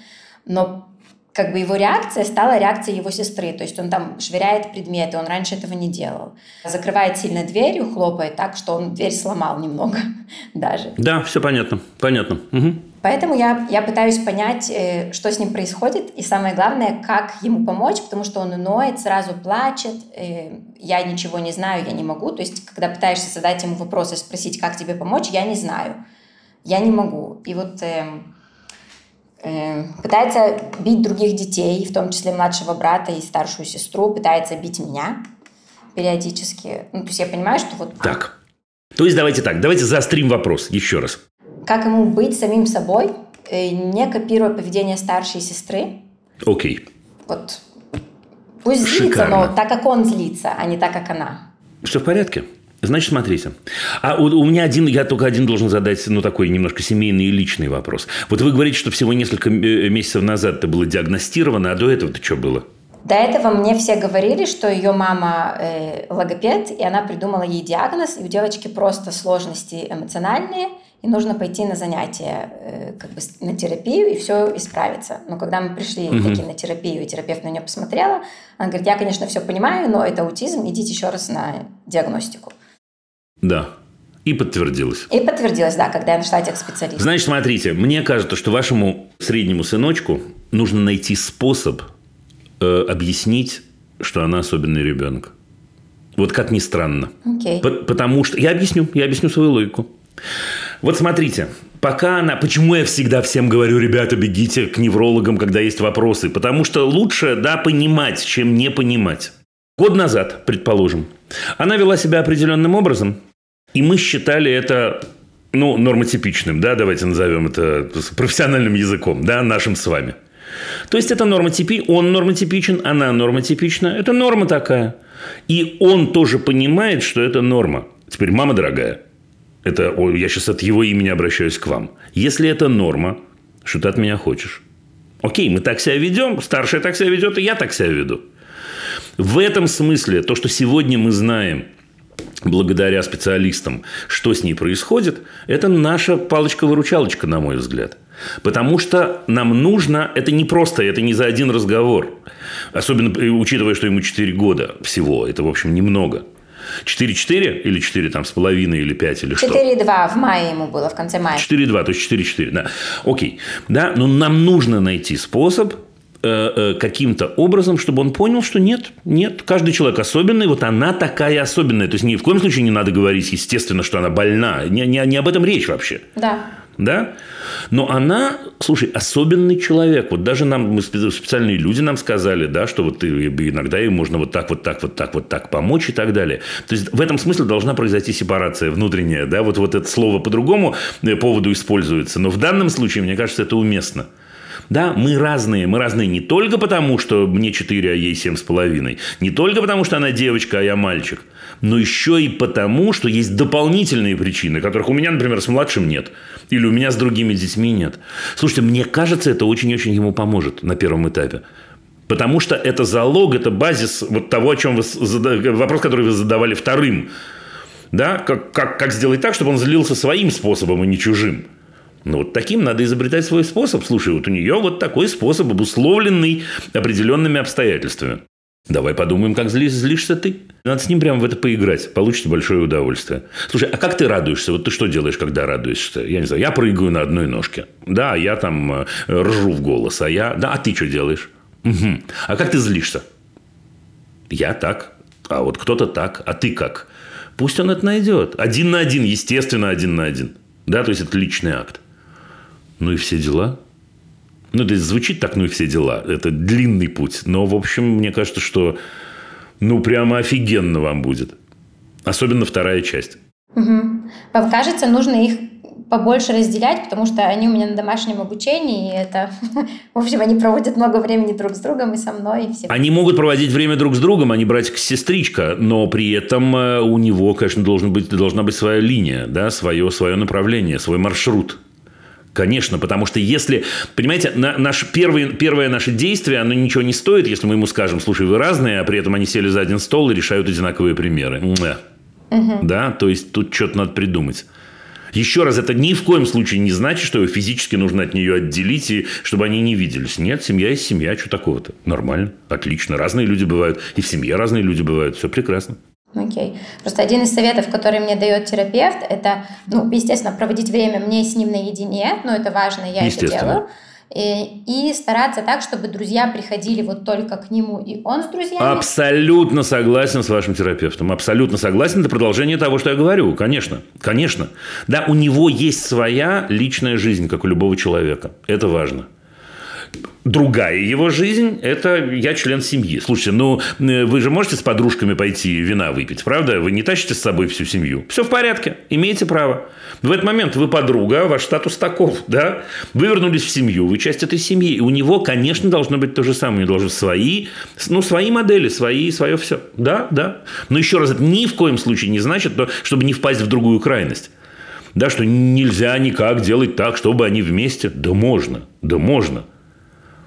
но как бы его реакция стала реакцией его сестры. То есть он там швыряет предметы, он раньше этого не делал. Закрывает сильно дверью, хлопает так, что он дверь сломал немного даже. Да, все понятно. Понятно. Мгм. Поэтому я, я пытаюсь понять, э, что с ним происходит, и самое главное, как ему помочь, потому что он ноет, сразу плачет, э, я ничего не знаю, я не могу. То есть, когда пытаешься задать ему вопрос и спросить, как тебе помочь, я не знаю, я не могу. И вот эм, пытается бить других детей, в том числе младшего брата и старшую сестру, пытается бить меня периодически. Ну, то есть я понимаю, что вот Так. То есть давайте так, давайте заострим вопрос еще раз. как ему быть самим собой, э, не копируя поведение старшей сестры, Окей. Вот пусть злится, Шикарно. но так, как он злится, а не так, как она. Все в порядке? Значит, смотрите. А у, у меня один, я только один должен задать, ну, такой немножко семейный и личный вопрос. Вот вы говорите, что всего несколько э, месяцев назад это было диагностировано, а до этого-то что было? До этого мне все говорили, что ее мама э, логопед, и она придумала ей диагноз, и у девочки просто сложности эмоциональные, и нужно пойти на занятия, э, как бы на терапию, и все исправится. Но когда мы пришли таки на терапию, и терапевт на нее посмотрела, она говорит, я, конечно, все понимаю, но это аутизм, идите еще раз на диагностику. Да. И подтвердилось. И подтвердилось, да, когда я нашла этих специалистов. Значит, смотрите, мне кажется, что вашему среднему сыночку нужно найти способ э, объяснить, что она особенный ребенок. Вот как ни странно. Окей. По- Потому что... Я объясню, я объясню свою логику. Вот смотрите, пока она... Почему я всегда всем говорю, ребята, бегите к неврологам, когда есть вопросы? Потому что лучше, да, понимать, чем не понимать. Год назад, предположим, она вела себя определенным образом, и мы считали это, ну, нормотипичным, да, давайте назовем это профессиональным языком, да, нашим с вами. То есть это нормотипи, он нормотипичен, она нормотипична, это норма такая. И он тоже понимает, что это норма. Теперь, мама дорогая, это я сейчас от его имени обращаюсь к вам. Если это норма, что ты от меня хочешь? Окей, мы так себя ведем, старшая так себя ведет, и я так себя веду. В этом смысле то, что сегодня мы знаем, благодаря специалистам, что с ней происходит, это наша палочка-выручалочка, на мой взгляд. Потому что нам нужно, это не просто, это не за один разговор. Особенно учитывая, что ему 4 года всего. Это, в общем, немного. 4-4 или 4 там с половиной или 5 или что? 4,2 в мае ему было, в конце мая. 4-2, то есть 4-4, да. Окей. Да, но нам нужно найти способ каким-то образом, чтобы он понял, что нет, нет, каждый человек особенный, вот она такая особенная. То есть ни в коем случае не надо говорить, естественно, что она больна. Не, не, не об этом речь вообще. Да. Да? Но она, слушай, особенный человек. Вот даже нам, мы спе- специальные люди нам сказали, да, что вот иногда ей можно вот так, вот так, вот так, вот так помочь и так далее. То есть, в этом смысле должна произойти сепарация внутренняя, да, вот, вот это слово по другому э, поводу используется. Но в данном случае, мне кажется, это уместно. Да, мы разные. Мы разные не только потому, что мне 4, а ей семь с половиной. Не только потому, что она девочка, а я мальчик. Но еще и потому, что есть дополнительные причины, которых у меня, например, с младшим нет. Или у меня с другими детьми нет. Слушайте, мне кажется, это очень-очень ему поможет на первом этапе. Потому что это залог, это базис вот того, о чем вы зада- вопрос, который вы задавали вторым. Да? Как, как, как сделать так, чтобы он злился своим способом, а не чужим. Ну, вот таким надо изобретать свой способ. Слушай, вот у нее вот такой способ, обусловленный определенными обстоятельствами. Давай подумаем, как зли, злишься ты. Надо с ним прямо в это поиграть. Получите большое удовольствие. Слушай, а как ты радуешься? Вот ты что делаешь, когда радуешься? Я не знаю, я прыгаю на одной ножке. Да, я там э, ржу в голос. А я... Да, а ты что делаешь? Угу. А как ты злишься? Я так. А вот кто-то так. А ты как? Пусть он это найдет. Один на один, естественно, один на один. Да, то есть это личный акт. Ну и все дела. Ну, это звучит так, ну и все дела. Это длинный путь. Но, в общем, мне кажется, что ну, прямо офигенно вам будет. Особенно вторая часть. Угу. Вам кажется, нужно их побольше разделять, потому что они у меня на домашнем обучении, и это, в общем, они проводят много времени друг с другом и со мной. И все. Они могут проводить время друг с другом, они братик-сестричка, но при этом э, у него, конечно, должен быть, должна быть своя линия, да, свое, свое направление, свой маршрут. Конечно, потому что если, понимаете, на, наш первый, первое наше действие, оно ничего не стоит, если мы ему скажем, слушай, вы разные, а при этом они сели за один стол и решают одинаковые примеры. Угу. Да, то есть тут что-то надо придумать. Еще раз, это ни в коем случае не значит, что физически нужно от нее отделить, и чтобы они не виделись. Нет, семья есть семья, что такого-то? Нормально, отлично. Разные люди бывают, и в семье разные люди бывают. Все прекрасно. Окей. Просто один из советов, который мне дает терапевт, это, ну, естественно, проводить время мне с ним наедине, но это важно, я это делаю. И, и стараться так, чтобы друзья приходили вот только к нему, и он с друзьями. Абсолютно согласен с вашим терапевтом. Абсолютно согласен. Это продолжение того, что я говорю. Конечно. Конечно. Да, у него есть своя личная жизнь, как у любого человека. Это важно. Другая его жизнь – это я член семьи. Слушайте, ну э, вы же можете с подружками пойти вина выпить, правда? Вы не тащите с собой всю семью. Все в порядке, имеете право. В этот момент вы подруга, ваш статус таков, да? Вы вернулись в семью, вы часть этой семьи. И у него, конечно, должно быть то же самое. У него должны свои, ну, свои модели, свои, свое все. Да, да. Но еще раз, это ни в коем случае не значит, чтобы не впасть в другую крайность. Да, что нельзя никак делать так, чтобы они вместе. Да можно, да можно.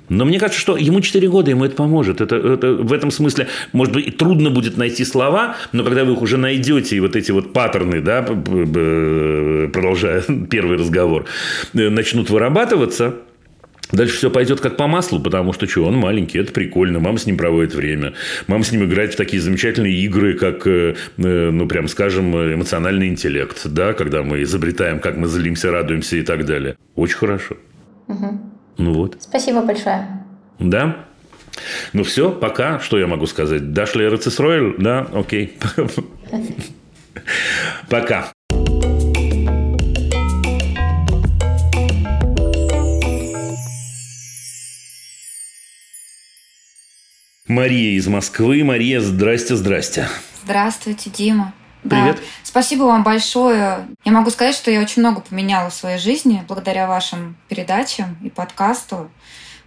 Но мне кажется, что ему 4 года, ему это поможет. Это, это, в этом смысле, может быть, трудно будет найти слова, но когда вы их уже найдете, и вот эти вот паттерны, да, продолжая первый разговор, э, начнут вырабатываться, Дальше все пойдет как по маслу, потому что что, он маленький, это прикольно, мама с ним проводит время, мама с ним играет в такие замечательные игры, как, э, э, ну, прям скажем, эмоциональный интеллект, да, когда мы изобретаем, как мы злимся, радуемся и так далее. Очень хорошо. Угу. Ну вот. Спасибо большое. Да? Ну все, пока. Что я могу сказать? Дашли Рецисройль? Да, окей. Пока. Мария из Москвы. Мария, здрасте, здрасте. Здравствуйте, Дима. Привет. Да. Спасибо вам большое. Я могу сказать, что я очень много поменяла в своей жизни благодаря вашим передачам и подкасту.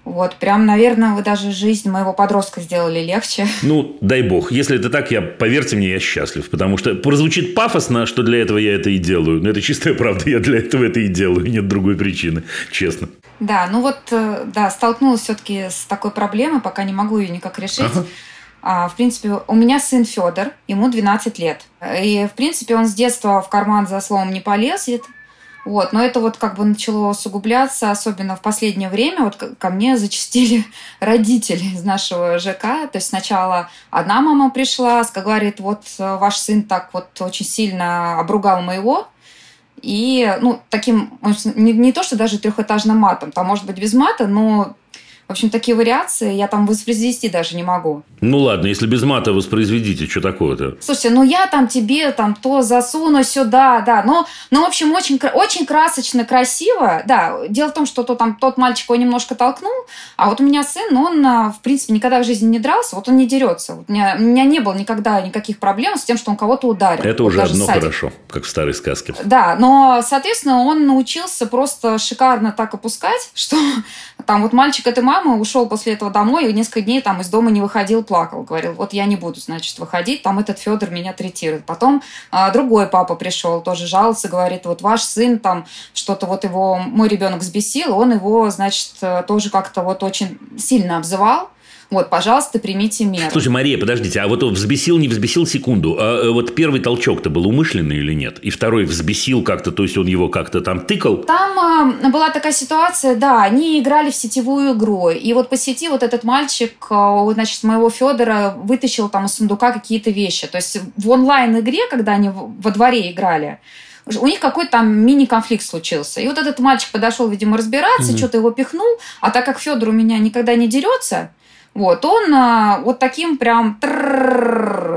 Вот, прям, наверное, вы даже жизнь моего подростка сделали легче. Ну, дай бог. Если это так, я, поверьте мне, я счастлив. Потому что прозвучит пафосно, что для этого я это и делаю. Но это чистая правда, я для этого это и делаю. Нет другой причины, честно. Да, ну вот, э, да, столкнулась все-таки с такой проблемой, пока не могу ее никак решить. Ага. А, в принципе, у меня сын Федор, ему 12 лет. И, в принципе, он с детства в карман за словом не полезет. Вот, но это вот как бы начало усугубляться, особенно в последнее время. Вот ко мне зачастили родители из нашего ЖК. То есть сначала одна мама пришла, говорит, вот э, ваш сын так вот очень сильно обругал моего. И, ну, таким, не, не то, что даже трехэтажным матом, там может быть без мата, но в общем, такие вариации я там воспроизвести даже не могу. Ну ладно, если без мата воспроизведите, что такое-то? Слушайте, ну я там тебе там то засуну сюда, да. Но, ну, в общем, очень, очень красочно, красиво. Да, дело в том, что то, там, тот мальчик его немножко толкнул, а вот у меня сын, он, а, в принципе, никогда в жизни не дрался, вот он не дерется. Вот у, меня, у меня не было никогда никаких проблем с тем, что он кого-то ударил. Это вот уже одно хорошо, как в старой сказке. Да, но, соответственно, он научился просто шикарно так опускать, что там вот мальчик это мама ушел после этого домой и несколько дней там из дома не выходил, плакал. Говорил, вот я не буду, значит, выходить, там этот Федор меня третирует. Потом а, другой папа пришел, тоже жаловался, говорит, вот ваш сын там что-то вот его, мой ребенок взбесил, он его, значит, тоже как-то вот очень сильно обзывал. Вот, пожалуйста, примите меры. Слушай, Мария, подождите, а вот взбесил, не взбесил секунду. А э, вот первый толчок-то был умышленный или нет? И второй взбесил как-то, то есть он его как-то там тыкал? Там э, была такая ситуация, да, они играли в сетевую игру. И вот по сети вот этот мальчик, э, значит, моего Федора вытащил там из сундука какие-то вещи. То есть в онлайн-игре, когда они во дворе играли, у них какой-то там мини-конфликт случился. И вот этот мальчик подошел, видимо, разбираться, угу. что-то его пихнул. А так как Федор у меня никогда не дерется, вот, он а, вот таким прям...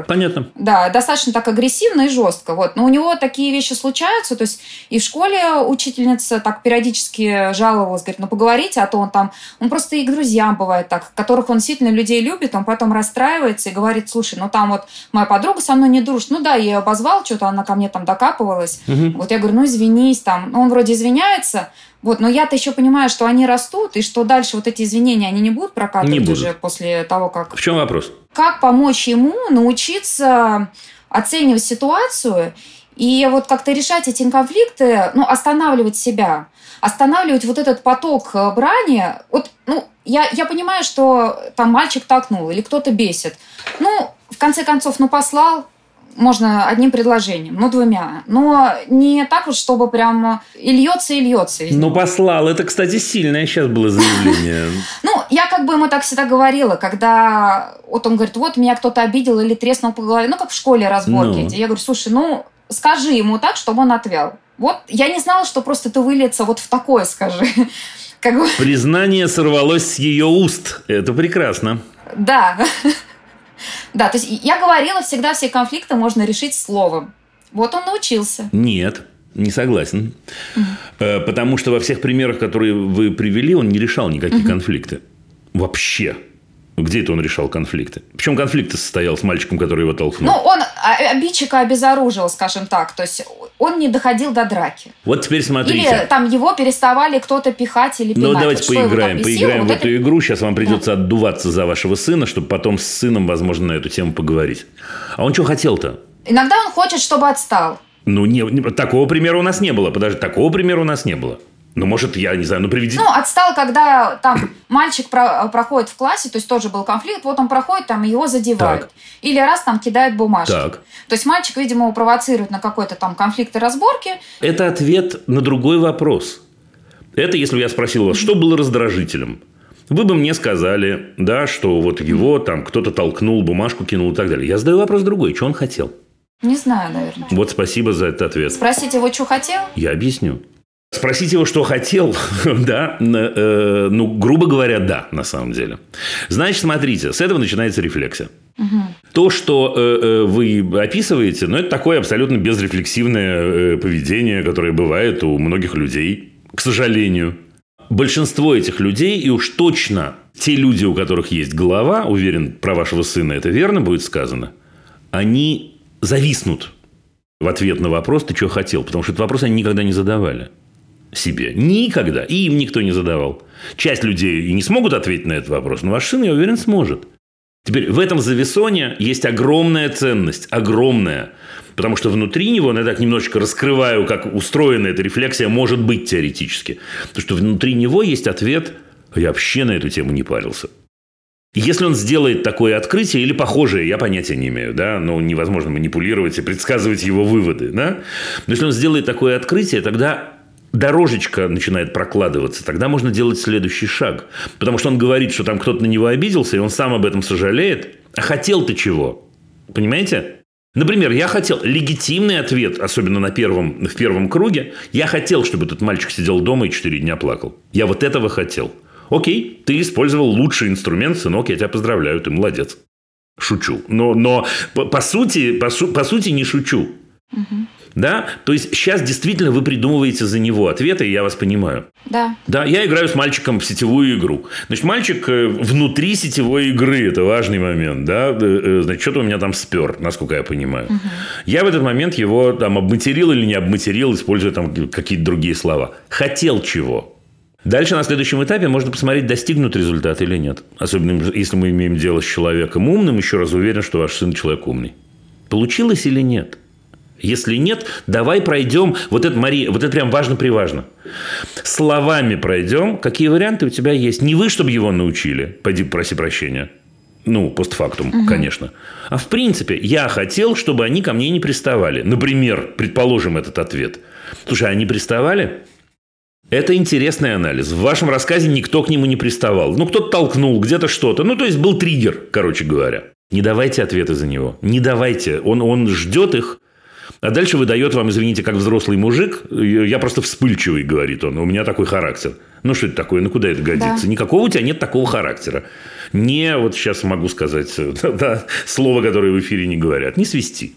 Понятно. Да, достаточно так агрессивно и жестко. Вот. Но у него такие вещи случаются. То есть и в школе учительница так периодически жаловалась, говорит, ну поговорите, а то он там... Он просто и к друзьям бывает так, которых он действительно людей любит, он потом расстраивается и говорит, слушай, ну там вот моя подруга со мной не дружит. Ну да, я ее обозвал, что-то она ко мне там докапывалась. Угу. Вот я говорю, ну извинись там. Он вроде извиняется, вот, но я-то еще понимаю, что они растут, и что дальше вот эти извинения, они не будут прокатывать не будут. уже после того, как... В чем вопрос? Как помочь ему научиться оценивать ситуацию и вот как-то решать эти конфликты, ну, останавливать себя, останавливать вот этот поток э, брани. Вот, ну, я, я понимаю, что там мальчик толкнул или кто-то бесит. Ну, в конце концов, ну, послал, можно одним предложением, ну, двумя. Но не так вот, чтобы прям и льется, и льется. Ну, послал. Это, кстати, сильное сейчас было заявление. Ну, я как бы ему так всегда говорила, когда вот он говорит, вот меня кто-то обидел или треснул по голове, ну, как в школе разборки. Ну. Я говорю, слушай, ну, скажи ему так, чтобы он отвел. Вот я не знала, что просто это выльется вот в такое, скажи. Как бы... Признание сорвалось с ее уст. Это прекрасно. Да. Да, то есть я говорила, всегда все конфликты можно решить словом. Вот он научился. Нет, не согласен. Угу. Потому что во всех примерах, которые вы привели, он не решал никакие угу. конфликты. Вообще. Где это он решал конфликты? Причем конфликт состоял с мальчиком, который его толкнул. Ну, он обидчика обезоружил, скажем так. То есть он не доходил до драки. Вот теперь смотрите. Или там его переставали кто-то пихать или пинать. Ну, давайте вот поиграем. Поиграем вот в эту игру. Сейчас вам придется да. отдуваться за вашего сына, чтобы потом с сыном, возможно, на эту тему поговорить. А он что хотел-то? Иногда он хочет, чтобы отстал. Ну, не, такого примера у нас не было. Подожди, такого примера у нас не было. Ну, может, я не знаю, ну приведи. Ну, отстал, когда там мальчик про, проходит в классе, то есть тоже был конфликт, вот он проходит, там его задевают. Так. Или раз там кидает бумажки. Так. То есть мальчик, видимо, его провоцирует на какой-то там конфликт и разборки. Это ответ на другой вопрос. Это если бы я спросил вас, что было раздражителем? Вы бы мне сказали, да, что вот его там кто-то толкнул, бумажку кинул и так далее. Я задаю вопрос другой. Что он хотел? Не знаю, наверное. Вот спасибо за этот ответ. Спросите его, что хотел? Я объясню. Спросить его, что хотел, да, э, ну, грубо говоря, да, на самом деле. Значит, смотрите, с этого начинается рефлексия. Угу. То, что э, э, вы описываете, ну, это такое абсолютно безрефлексивное э, поведение, которое бывает у многих людей, к сожалению. Большинство этих людей, и уж точно те люди, у которых есть голова, уверен, про вашего сына это верно будет сказано, они зависнут в ответ на вопрос «ты что хотел?», потому что этот вопрос они никогда не задавали себе. Никогда. И им никто не задавал. Часть людей и не смогут ответить на этот вопрос, но ваш сын, я уверен, сможет. Теперь в этом завесоне есть огромная ценность, огромная. Потому что внутри него, ну, я так немножечко раскрываю, как устроена эта рефлексия, может быть теоретически. Потому что внутри него есть ответ, я вообще на эту тему не парился. Если он сделает такое открытие или похожее, я понятия не имею, да, но невозможно манипулировать и предсказывать его выводы, да. Но если он сделает такое открытие, тогда дорожечка начинает прокладываться, тогда можно делать следующий шаг. Потому что он говорит, что там кто-то на него обиделся, и он сам об этом сожалеет. А хотел ты чего? Понимаете? Например, я хотел легитимный ответ, особенно на первом, в первом круге. Я хотел, чтобы этот мальчик сидел дома и четыре дня плакал. Я вот этого хотел. Окей, ты использовал лучший инструмент, сынок, я тебя поздравляю, ты молодец. Шучу. Но, но по, по, сути, по, по сути не шучу. Угу. Да? То есть сейчас действительно вы придумываете за него ответы, и я вас понимаю. Да. Да, я играю с мальчиком в сетевую игру. Значит, мальчик э, внутри сетевой игры, это важный момент, да, э, значит, что-то у меня там спер, насколько я понимаю. Угу. Я в этот момент его там обматерил или не обматерил, используя там какие-то другие слова. Хотел чего? Дальше на следующем этапе можно посмотреть, достигнут результат или нет. Особенно если мы имеем дело с человеком умным, еще раз уверен, что ваш сын человек умный. Получилось или нет? Если нет, давай пройдем, вот это, Мария, вот это прям важно-приважно. Словами пройдем, какие варианты у тебя есть. Не вы, чтобы его научили, пойди проси прощения. Ну, постфактум, угу. конечно. А в принципе, я хотел, чтобы они ко мне не приставали. Например, предположим этот ответ. Слушай, а они приставали? Это интересный анализ. В вашем рассказе никто к нему не приставал. Ну, кто-то толкнул, где-то что-то. Ну, то есть, был триггер, короче говоря. Не давайте ответы за него. Не давайте. Он, он ждет их, а дальше выдает вам, извините, как взрослый мужик. Я просто вспыльчивый, говорит он. У меня такой характер. Ну, что это такое? Ну, куда это годится? Да. Никакого у тебя нет такого характера. Не, вот сейчас могу сказать да, слово, которое в эфире не говорят. Не свести.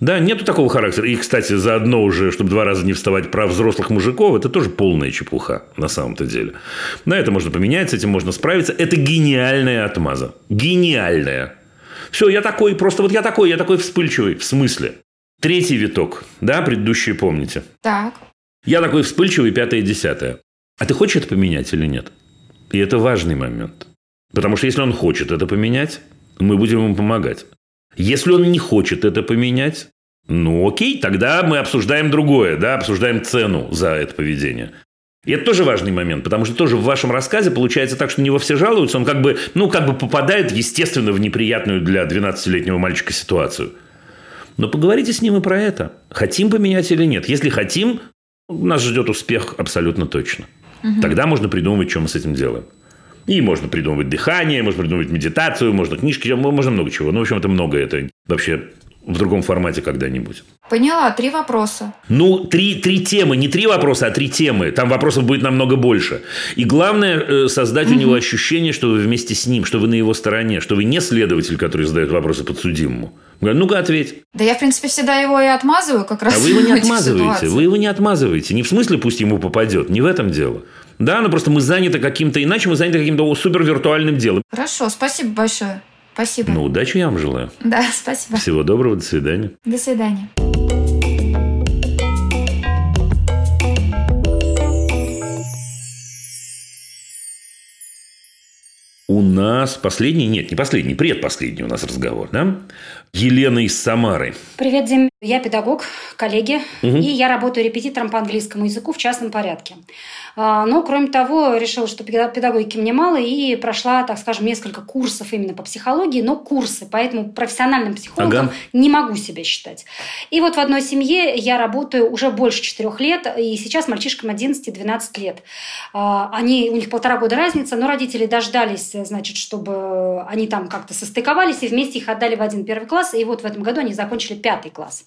Да, нету такого характера. И, кстати, заодно уже, чтобы два раза не вставать про взрослых мужиков, это тоже полная чепуха на самом-то деле. На это можно поменять, с этим можно справиться. Это гениальная отмаза. Гениальная. Все, я такой, просто вот я такой, я такой вспыльчивый. В смысле? Третий виток, да, предыдущие помните? Так. Я такой вспыльчивый, пятое, десятое. А ты хочешь это поменять или нет? И это важный момент. Потому что если он хочет это поменять, мы будем ему помогать. Если он не хочет это поменять, ну окей, тогда мы обсуждаем другое, да, обсуждаем цену за это поведение. И это тоже важный момент, потому что тоже в вашем рассказе получается так, что на него все жалуются, он как бы, ну, как бы попадает, естественно, в неприятную для 12-летнего мальчика ситуацию. Но поговорите с ним и про это. Хотим поменять или нет. Если хотим, нас ждет успех абсолютно точно. Угу. Тогда можно придумывать, что мы с этим делаем. И можно придумывать дыхание, можно придумывать медитацию, можно книжки, можно много чего. Ну, в общем, это много. Это вообще в другом формате когда-нибудь. Поняла, три вопроса. Ну, три, три темы, не три вопроса, а три темы. Там вопросов будет намного больше. И главное, э, создать угу. у него ощущение, что вы вместе с ним, что вы на его стороне, что вы не следователь, который задает вопросы подсудимому. Ну-ка, ответь. Да я, в принципе, всегда его и отмазываю как раз. А вы его не отмазываете. Вы его не отмазываете. Не в смысле, пусть ему попадет. Не в этом дело. Да, но просто мы заняты каким-то, иначе мы заняты каким-то супер виртуальным делом. Хорошо, спасибо большое. Спасибо. Ну, удачи я вам желаю. Да, спасибо. Всего доброго, до свидания. До свидания. У нас последний, нет, не последний, предпоследний у нас разговор, да? Елена из Самары. Привет, Дим. Я педагог, коллеги, угу. и я работаю репетитором по английскому языку в частном порядке. А, но, кроме того, решила, что педагогики мне мало, и прошла, так скажем, несколько курсов именно по психологии, но курсы, поэтому профессиональным психологом ага. не могу себя считать. И вот в одной семье я работаю уже больше четырех лет, и сейчас мальчишкам 11-12 лет. А, они, у них полтора года разница, но родители дождались, значит, чтобы они там как-то состыковались, и вместе их отдали в один первый класс, и вот в этом году они закончили пятый класс.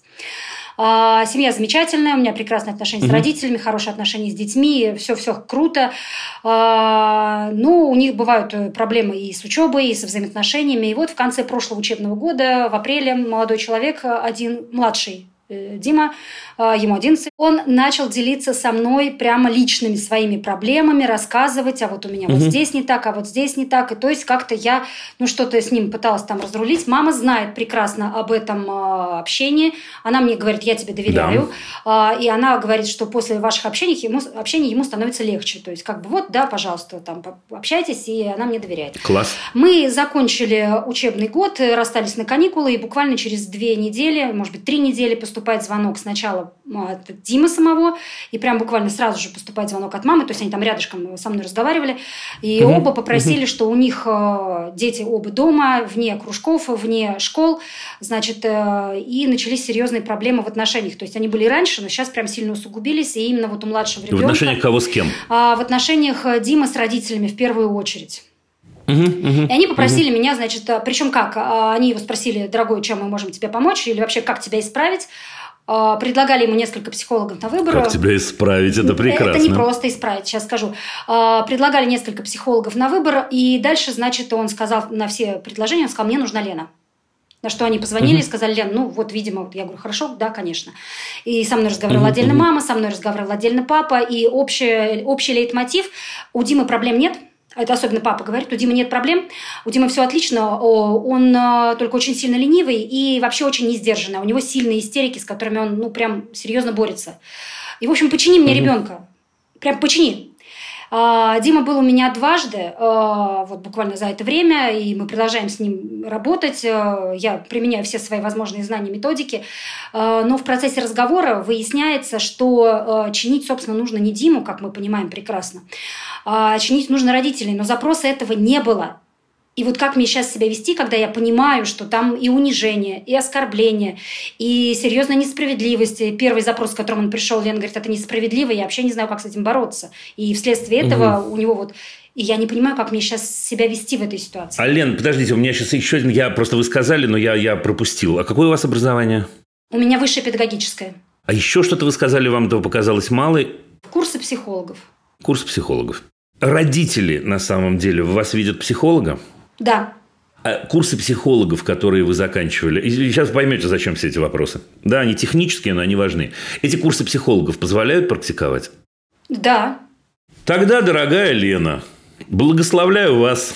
А, семья замечательная, у меня прекрасные отношения mm-hmm. с родителями, хорошие отношения с детьми, все-все круто. А, ну, у них бывают э, проблемы и с учебой, и со взаимоотношениями. И вот в конце прошлого учебного года, в апреле, молодой человек, один младший Э, Дима, а, ему 11, он начал делиться со мной прямо личными своими проблемами, рассказывать, а вот у меня угу. вот здесь не так, а вот здесь не так. И то есть как-то я, ну что-то с ним пыталась там разрулить. Мама знает прекрасно об этом а, общении. Она мне говорит, я тебе доверяю. Да. И она говорит, что после ваших общений ему, общения ему становится легче. То есть как бы вот, да, пожалуйста, там общайтесь, и она мне доверяет. Класс. Мы закончили учебный год, расстались на каникулы, и буквально через две недели, может быть, три недели поступили поступает звонок сначала от Димы самого, и прям буквально сразу же поступает звонок от мамы, то есть они там рядышком со мной разговаривали, и угу. оба попросили, угу. что у них э, дети оба дома, вне кружков, вне школ, значит, э, и начались серьезные проблемы в отношениях, то есть они были раньше, но сейчас прям сильно усугубились, и именно вот у младшего ребенка... В отношениях кого с кем? А, в отношениях Димы с родителями в первую очередь. Угу, угу, и они попросили угу. меня, значит, причем как? А, они его спросили, дорогой, чем мы можем тебе помочь, или вообще как тебя исправить. А, предлагали ему несколько психологов на выбор. Как тебя исправить, это прекрасно. Это не просто исправить, сейчас скажу. А, предлагали несколько психологов на выбор, и дальше, значит, он сказал на все предложения, он сказал, мне нужна Лена. На что они позвонили и сказали, Лен, ну вот, видимо, я говорю, хорошо, да, конечно. И со мной разговаривала отдельно мама, со мной разговаривал отдельно папа, и общий, общий лейтмотив, у Димы проблем нет – это особенно папа говорит, у Димы нет проблем, у Димы все отлично, он э, только очень сильно ленивый и вообще очень несдержанный. У него сильные истерики, с которыми он, ну, прям серьезно борется. И, в общем, почини мне ребенка. Прям почини. А, Дима был у меня дважды, а, вот буквально за это время, и мы продолжаем с ним работать. А, я применяю все свои возможные знания, методики. Но в процессе разговора выясняется, что чинить, собственно, нужно не Диму, как мы понимаем прекрасно, чинить нужно родителей. Но запроса этого не было. И вот как мне сейчас себя вести, когда я понимаю, что там и унижение, и оскорбление, и серьезная несправедливость. Первый запрос, с которым он пришел, Лена говорит, это несправедливо, я вообще не знаю, как с этим бороться. И вследствие этого угу. у него вот и я не понимаю, как мне сейчас себя вести в этой ситуации. А, Лен, подождите, у меня сейчас еще один, я просто вы сказали, но я, я пропустил. А какое у вас образование? У меня высшее педагогическое. А еще что-то вы сказали, вам этого показалось мало? Курсы психологов. Курс психологов. Родители на самом деле в вас видят психолога? Да. А курсы психологов, которые вы заканчивали, и сейчас поймете, зачем все эти вопросы. Да, они технические, но они важны. Эти курсы психологов позволяют практиковать? Да. Тогда, дорогая Лена, благословляю вас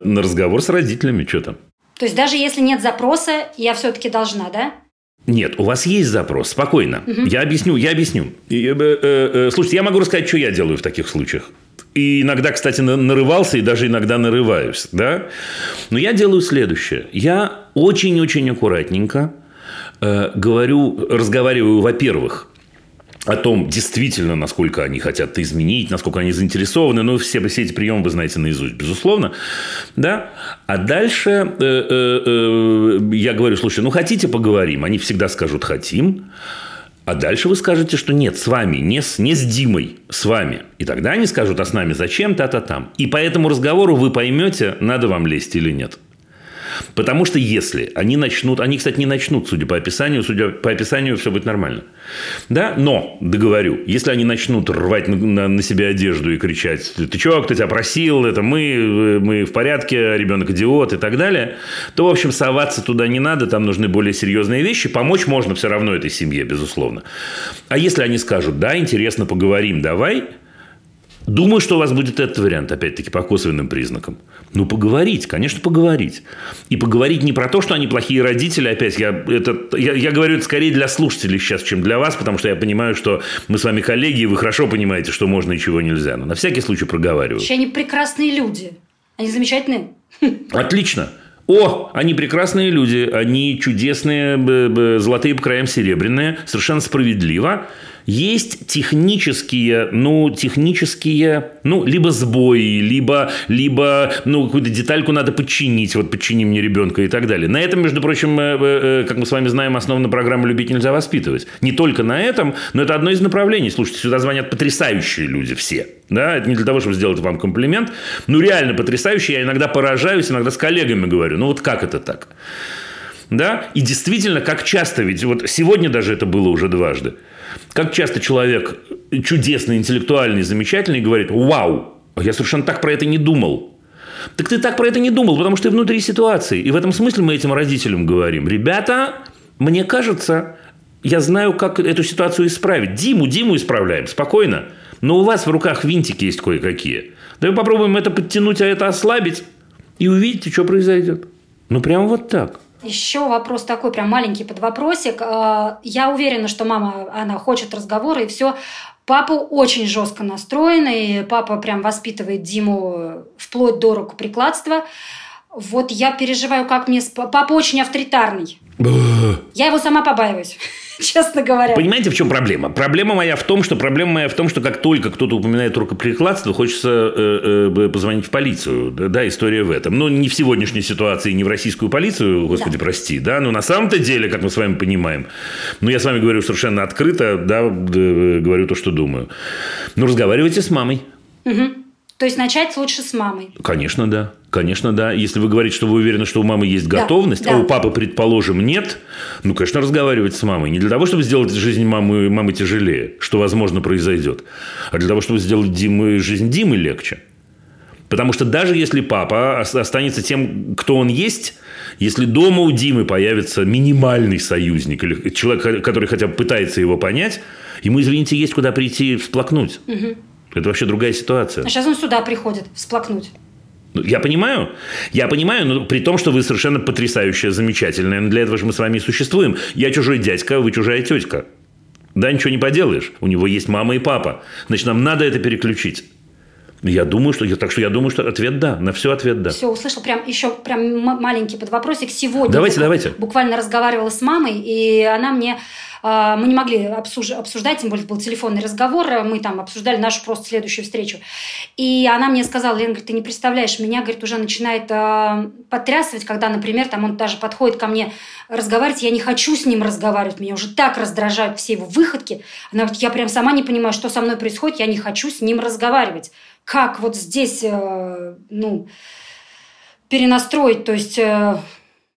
на разговор с родителями. Что там? То есть даже если нет запроса, я все-таки должна, да? Нет, у вас есть запрос, спокойно. Угу. Я объясню, я объясню. Э, э, э, слушайте, я могу рассказать, что я делаю в таких случаях. И иногда, кстати, нарывался, и даже иногда нарываюсь. Да? Но я делаю следующее. Я очень-очень аккуратненько э, говорю, разговариваю, во-первых, о том, действительно, насколько они хотят изменить, насколько они заинтересованы. Ну, все, все эти приемы вы знаете наизусть, безусловно. Да? А дальше э, э, э, я говорю, слушай, ну, хотите поговорим? Они всегда скажут «хотим». А дальше вы скажете, что нет, с вами, не с, не с Димой, с вами. И тогда они скажут, а с нами зачем, та-та там. И по этому разговору вы поймете, надо вам лезть или нет. Потому что если они начнут, они, кстати, не начнут, судя по описанию, судя по описанию, все будет нормально. Да, но, договорю, если они начнут рвать на, на, на себе одежду и кричать, ты что, кто тебя просил, это мы, мы в порядке, ребенок идиот и так далее, то, в общем, соваться туда не надо, там нужны более серьезные вещи, помочь можно все равно этой семье, безусловно. А если они скажут, да, интересно, поговорим, давай, Думаю, что у вас будет этот вариант, опять-таки, по косвенным признакам. Ну, поговорить, конечно, поговорить. И поговорить не про то, что они плохие родители, опять, я, это, я, я говорю это скорее для слушателей сейчас, чем для вас, потому что я понимаю, что мы с вами коллеги, и вы хорошо понимаете, что можно и чего нельзя. Но на всякий случай проговариваю. Вообще они прекрасные люди. Они замечательные. Отлично. О, они прекрасные люди, они чудесные, золотые по краям серебряные, совершенно справедливо. Есть технические, ну, технические, ну, либо сбои, либо, либо ну, какую-то детальку надо подчинить, вот подчини мне ребенка и так далее. На этом, между прочим, э, э, как мы с вами знаем, основана программа «Любить нельзя воспитывать». Не только на этом, но это одно из направлений. Слушайте, сюда звонят потрясающие люди все. Да, это не для того, чтобы сделать вам комплимент. Ну, реально потрясающие. Я иногда поражаюсь, иногда с коллегами говорю. Ну, вот как это так? Да? И действительно, как часто, ведь вот сегодня даже это было уже дважды. Как часто человек чудесный, интеллектуальный, замечательный говорит «Вау, я совершенно так про это не думал». Так ты так про это не думал, потому что ты внутри ситуации. И в этом смысле мы этим родителям говорим. Ребята, мне кажется, я знаю, как эту ситуацию исправить. Диму, Диму исправляем, спокойно. Но у вас в руках винтики есть кое-какие. Давай попробуем это подтянуть, а это ослабить. И увидите, что произойдет. Ну, прямо вот так. Еще вопрос такой, прям маленький под вопросик. А, я уверена, что мама, она хочет разговора, и все. Папа очень жестко настроен, и папа прям воспитывает Диму вплоть до рукоприкладства. Вот я переживаю, как мне... Папа очень авторитарный. Я его сама побаиваюсь. честно говоря. Понимаете, в чем проблема? Проблема моя в том, что проблема моя в том, что как только кто-то упоминает рукоприкладство, хочется э, э, позвонить в полицию. Да, да, история в этом. Но не в сегодняшней ситуации, не в российскую полицию, господи, да. прости, да, но на самом-то деле, как мы с вами понимаем, ну, я с вами говорю совершенно открыто, да, говорю то, что думаю. Ну, разговаривайте с мамой. Угу. То есть начать лучше с мамой. Конечно, да. Конечно, да. Если вы говорите, что вы уверены, что у мамы есть готовность, да, а да. у папы, предположим, нет, ну, конечно, разговаривать с мамой. Не для того, чтобы сделать жизнь мамы, мамы тяжелее, что, возможно, произойдет, а для того, чтобы сделать Димы, жизнь Димы легче. Потому что даже если папа останется тем, кто он есть, если дома у Димы появится минимальный союзник или человек, который хотя бы пытается его понять, ему, извините, есть куда прийти всплакнуть. Угу. Это вообще другая ситуация. А сейчас он сюда приходит всплакнуть. Ну, я понимаю, я понимаю, но при том, что вы совершенно потрясающая, замечательная. Но для этого же мы с вами и существуем. Я чужой дядька, вы чужая тетка. Да, ничего не поделаешь. У него есть мама и папа. Значит, нам надо это переключить. Я думаю, что так что я думаю, что ответ да, на все ответ да. Все, услышал прям еще прям маленький подвопросик. Сегодня давайте, давайте. буквально разговаривала с мамой, и она мне мы не могли обсуждать, тем более был телефонный разговор, мы там обсуждали нашу просто следующую встречу. И она мне сказала, Лена, говорит, ты не представляешь, меня, говорит, уже начинает э, потрясывать, когда, например, там он даже подходит ко мне разговаривать, я не хочу с ним разговаривать, меня уже так раздражают все его выходки. Она говорит, я прям сама не понимаю, что со мной происходит, я не хочу с ним разговаривать как вот здесь, э, ну, перенастроить, то есть... Э,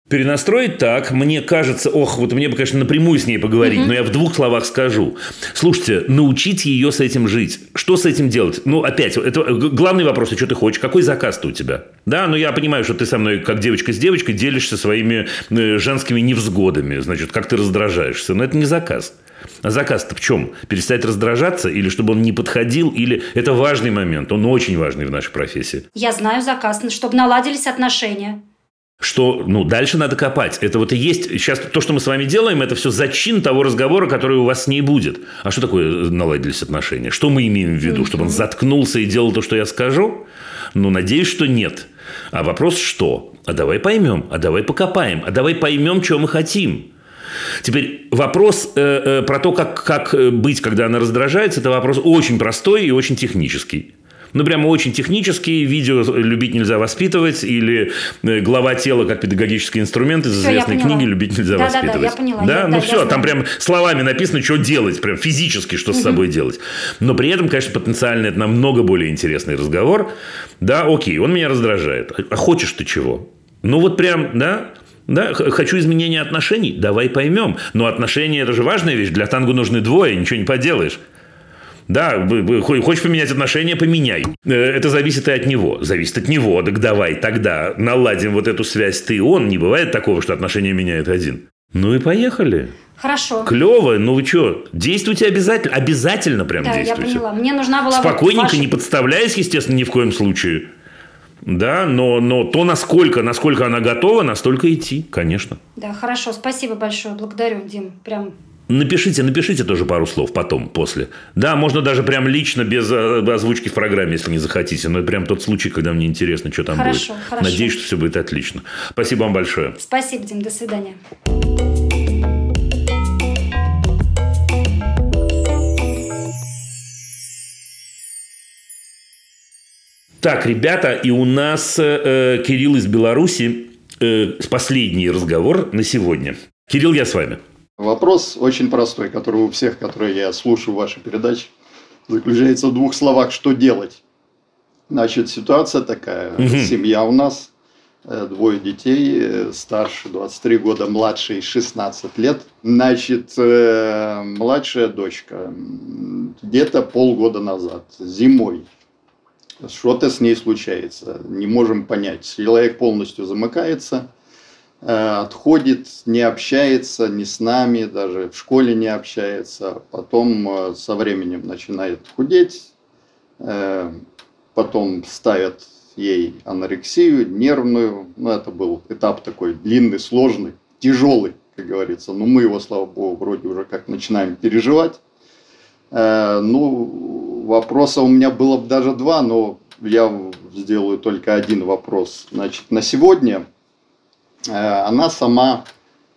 Перенастроить так, мне кажется, ох, вот мне бы, конечно, напрямую с ней поговорить, угу. но я в двух словах скажу. Слушайте, научить ее с этим жить. Что с этим делать? Ну, опять, это главный вопрос, а что ты хочешь? Какой заказ-то у тебя? Да, ну я понимаю, что ты со мной, как девочка с девочкой, делишься своими э, женскими невзгодами, значит, как ты раздражаешься. Но это не заказ. А заказ-то в чем? Перестать раздражаться или чтобы он не подходил, или это важный момент, он очень важный в нашей профессии. Я знаю заказ, чтобы наладились отношения. Что, ну, дальше надо копать. Это вот и есть... Сейчас то, что мы с вами делаем, это все зачин того разговора, который у вас с ней будет. А что такое наладились отношения? Что мы имеем в виду? Чтобы он заткнулся и делал то, что я скажу? Ну, надеюсь, что нет. А вопрос что? А давай поймем, а давай покопаем, а давай поймем, что мы хотим. Теперь вопрос э, э, про то, как, как э, быть, когда она раздражается, это вопрос очень простой и очень технический. Ну, прямо очень технический. Видео «Любить нельзя воспитывать» или э, «Глава тела как педагогический инструмент» из известной книги «Любить нельзя да, воспитывать». Да, да, я поняла. Да, я, ну да, все, там прям словами написано, что делать, прям физически, что с собой делать. Но при этом, конечно, потенциально это намного более интересный разговор. Да, окей, он меня раздражает. А хочешь ты чего? Ну, вот прям, да, да, хочу изменения отношений, давай поймем. Но отношения – это же важная вещь. Для танго нужны двое, ничего не поделаешь. Да, хочешь поменять отношения, поменяй. Э, это зависит и от него. Зависит от него. Так давай тогда наладим вот эту связь ты и он. Не бывает такого, что отношения меняет один. Ну и поехали. Хорошо. Клево, ну вы что, действуйте обязательно, обязательно прям да, действуйте. я поняла. Мне нужна была Спокойненько, ваша... не подставляясь, естественно, ни в коем случае. Да, но, но то, насколько, насколько она готова, настолько идти, конечно. Да, хорошо, спасибо большое, благодарю, Дим, прям Напишите, напишите тоже пару слов потом, после. Да, можно даже прям лично, без э, озвучки в программе, если не захотите. Но это прям тот случай, когда мне интересно, что там хорошо, будет. Хорошо. Надеюсь, что все будет отлично. Спасибо вам большое. Спасибо, Дим. До свидания. Так, ребята, и у нас э, Кирилл из Беларуси. Э, последний разговор на сегодня. Кирилл, я с вами. Вопрос очень простой, который у всех, которые я слушаю ваши передачи, заключается в двух словах «что делать?». Значит, ситуация такая. Угу. Семья у нас, э, двое детей, э, старше 23 года, младший 16 лет. Значит, э, младшая дочка где-то полгода назад, зимой, что-то с ней случается. Не можем понять. Человек полностью замыкается – отходит, не общается ни с нами, даже в школе не общается, потом э, со временем начинает худеть, э, потом ставят ей анорексию, нервную, ну это был этап такой длинный, сложный, тяжелый, как говорится, но мы его, слава богу, вроде уже как начинаем переживать. Ну, вопроса у меня было бы даже два, но я сделаю только один вопрос. Значит, на сегодня – Э, она сама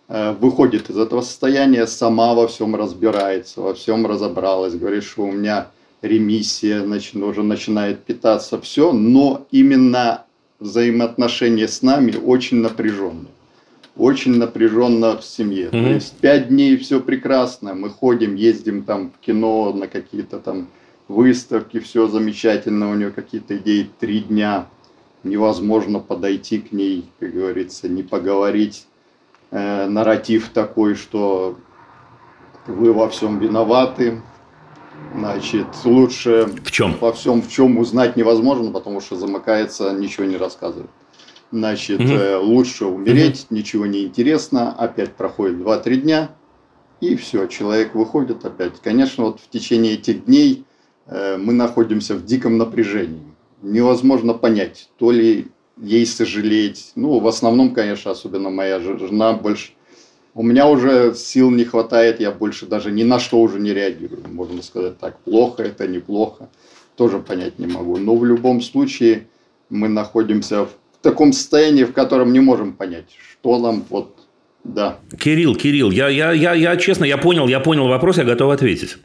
э, выходит из этого состояния, сама во всем разбирается, во всем разобралась, говорит, что у меня ремиссия, значит, уже начинает питаться все, но именно взаимоотношения с нами очень напряженные. Очень напряженно в семье. Mm-hmm. То есть пять дней все прекрасно, мы ходим, ездим там в кино, на какие-то там выставки, все замечательно, у нее какие-то идеи три дня невозможно подойти к ней, как говорится, не поговорить. Э, нарратив такой, что вы во всем виноваты, значит, лучше в чем? во всем, в чем узнать невозможно, потому что замыкается, ничего не рассказывает. Значит, угу. э, лучше умереть, угу. ничего не интересно, опять проходит 2-3 дня, и все, человек выходит опять. Конечно, вот в течение этих дней э, мы находимся в диком напряжении невозможно понять, то ли ей сожалеть. Ну, в основном, конечно, особенно моя жена больше... У меня уже сил не хватает, я больше даже ни на что уже не реагирую. Можно сказать так, плохо это, неплохо. тоже понять не могу. Но в любом случае мы находимся в таком состоянии, в котором не можем понять, что нам вот, да. Кирилл, Кирилл, я, я, я, я честно, я понял, я понял вопрос, я готов ответить.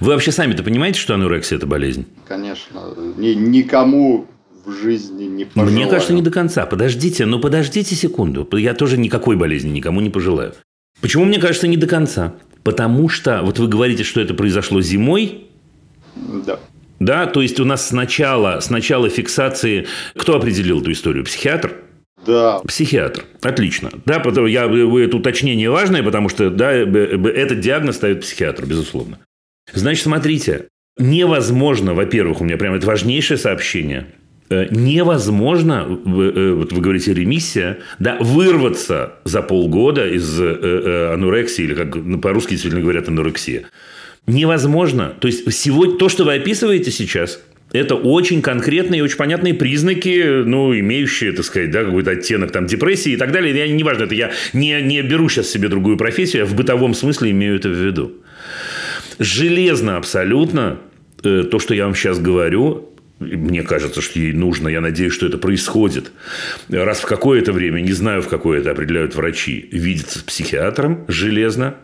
Вы вообще сами-то понимаете, что анорексия – это болезнь? Конечно. Ни, никому в жизни не пожелаю. Мне кажется, не до конца. Подождите, ну подождите секунду. Я тоже никакой болезни никому не пожелаю. Почему мне кажется не до конца? Потому что, вот вы говорите, что это произошло зимой. Да. Да, то есть у нас сначала, сначала фиксации... Кто определил эту историю? Психиатр? Да. Психиатр. Отлично. Да, потому я, это уточнение важное, потому что да, этот диагноз ставит психиатр, безусловно. Значит, смотрите, невозможно, во-первых, у меня прям это важнейшее сообщение, э, невозможно, э, вот вы говорите ремиссия, да, вырваться за полгода из э, анорексии, или как по-русски действительно говорят анорексия. Невозможно. То есть, сегодня, то, что вы описываете сейчас, это очень конкретные и очень понятные признаки, ну, имеющие, так сказать, да, какой-то оттенок там депрессии и так далее. Я, неважно, это я не, не беру сейчас себе другую профессию, я в бытовом смысле имею это в виду. Железно абсолютно э, то, что я вам сейчас говорю, мне кажется, что ей нужно, я надеюсь, что это происходит. Раз в какое-то время, не знаю, в какое это определяют врачи, видеться с психиатром железно,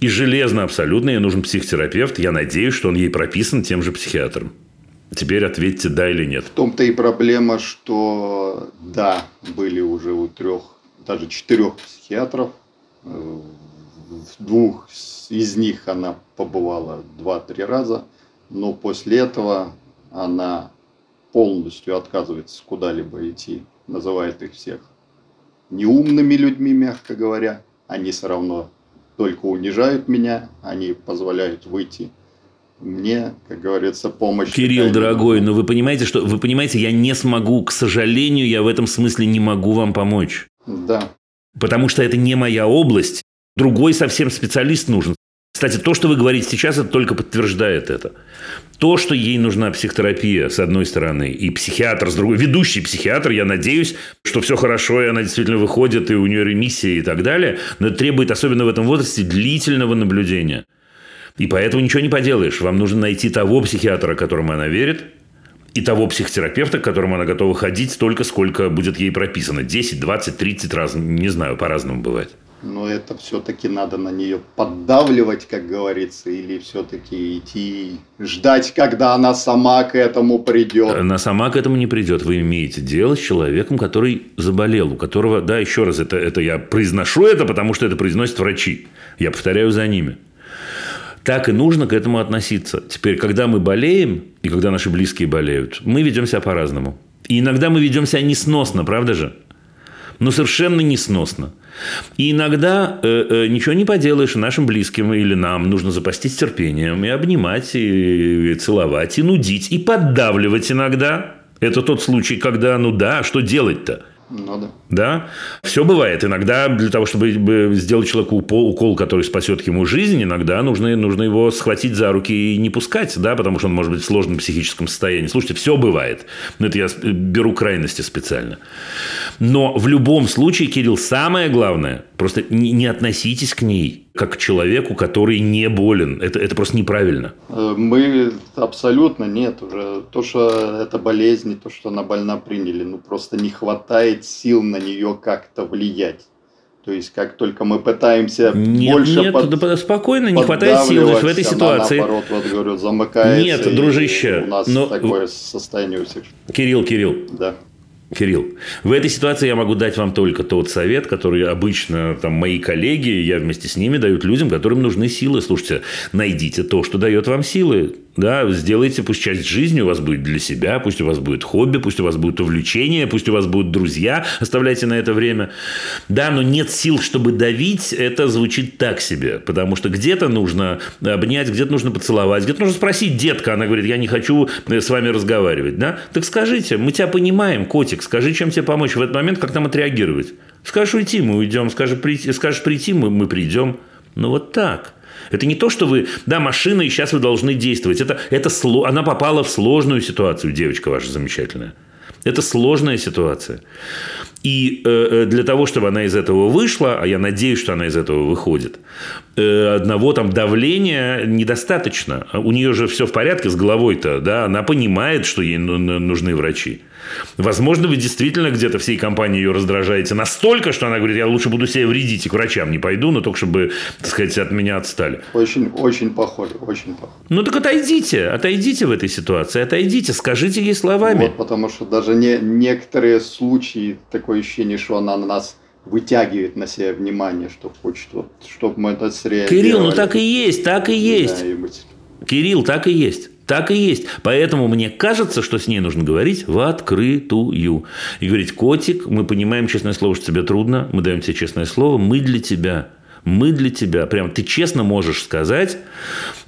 и железно абсолютно ей нужен психотерапевт. Я надеюсь, что он ей прописан тем же психиатром. Теперь ответьте, да или нет. В том-то и проблема, что да, были уже у трех, даже четырех психиатров. Э, в двух из них она побывала два-три раза, но после этого она полностью отказывается куда-либо идти, называет их всех неумными людьми, мягко говоря. Они все равно только унижают меня, они позволяют выйти мне, как говорится, помощь. Кирилл, дорогой, но вы понимаете, что вы понимаете, я не смогу, к сожалению, я в этом смысле не могу вам помочь. Да. Потому что это не моя область. Другой совсем специалист нужен. Кстати, то, что вы говорите сейчас, это только подтверждает это. То, что ей нужна психотерапия, с одной стороны, и психиатр, с другой, ведущий психиатр, я надеюсь, что все хорошо, и она действительно выходит, и у нее ремиссия и так далее, но это требует, особенно в этом возрасте, длительного наблюдения. И поэтому ничего не поделаешь. Вам нужно найти того психиатра, которому она верит, и того психотерапевта, к которому она готова ходить столько, сколько будет ей прописано. 10, 20, 30 раз. Не знаю, по-разному бывает но это все-таки надо на нее поддавливать, как говорится, или все-таки идти ждать, когда она сама к этому придет. Она сама к этому не придет. Вы имеете дело с человеком, который заболел, у которого, да, еще раз, это, это я произношу это, потому что это произносят врачи. Я повторяю за ними. Так и нужно к этому относиться. Теперь, когда мы болеем, и когда наши близкие болеют, мы ведем себя по-разному. И иногда мы ведем себя несносно, правда же? Ну, совершенно несносно. И иногда э, э, ничего не поделаешь нашим близким или нам нужно запастись терпением и обнимать, и, и целовать, и нудить, и поддавливать иногда. Это тот случай, когда, ну да, что делать-то? Надо. Да? Все бывает. Иногда для того, чтобы сделать человеку укол, который спасет ему жизнь, иногда нужно, нужно его схватить за руки и не пускать, да, потому что он может быть в сложном психическом состоянии. Слушайте, все бывает. Но это я беру крайности специально. Но в любом случае, Кирилл, самое главное, просто не, не относитесь к ней как к человеку, который не болен. Это, это просто неправильно. Э, мы абсолютно нет. Уже то, что это болезнь, то, что она больна, приняли. Ну, просто не хватает сил на нее как-то влиять. То есть, как только мы пытаемся нет, больше нет, под, да, спокойно, не хватает сил в этой ситуации. Она, наоборот, вот говорю, замыкается. Нет, дружище. У нас но... такое состояние у всех. Кирилл, Кирилл. Да. Кирилл, в этой ситуации я могу дать вам только тот совет, который обычно там, мои коллеги, я вместе с ними дают людям, которым нужны силы. Слушайте, найдите то, что дает вам силы. Да, сделайте, пусть часть жизни у вас будет для себя, пусть у вас будет хобби, пусть у вас будет увлечение, пусть у вас будут друзья, оставляйте на это время. Да, но нет сил, чтобы давить, это звучит так себе, потому что где-то нужно обнять, где-то нужно поцеловать, где-то нужно спросить детка, она говорит, я не хочу с вами разговаривать, да? Так скажите, мы тебя понимаем, котик, скажи, чем тебе помочь в этот момент, как нам отреагировать. Скажешь уйти, мы уйдем, скажешь прийти, скажешь прийти мы, мы придем. Ну вот так. Это не то, что вы, да, машина, и сейчас вы должны действовать. Это, это, она попала в сложную ситуацию, девочка ваша замечательная. Это сложная ситуация. И э, для того, чтобы она из этого вышла, а я надеюсь, что она из этого выходит, э, одного там давления недостаточно. У нее же все в порядке с головой-то, да, она понимает, что ей нужны врачи. Возможно, вы действительно где-то всей компании ее раздражаете настолько, что она говорит, я лучше буду себе вредить и к врачам не пойду, но только чтобы, так сказать, от меня отстали. Очень, очень похоже, очень похоже. Ну так отойдите, отойдите в этой ситуации, отойдите, скажите ей словами. Вот, потому что даже не, некоторые случаи, такое ощущение, что она на нас вытягивает на себя внимание, что хочет, вот, чтобы мы это среагировали. Кирилл, ну так и есть, так и есть. Да, и быть. Кирилл, так и есть. Так и есть. Поэтому мне кажется, что с ней нужно говорить в открытую. И говорить, котик, мы понимаем, честное слово, что тебе трудно, мы даем тебе честное слово, мы для тебя. Мы для тебя. Прям ты честно можешь сказать,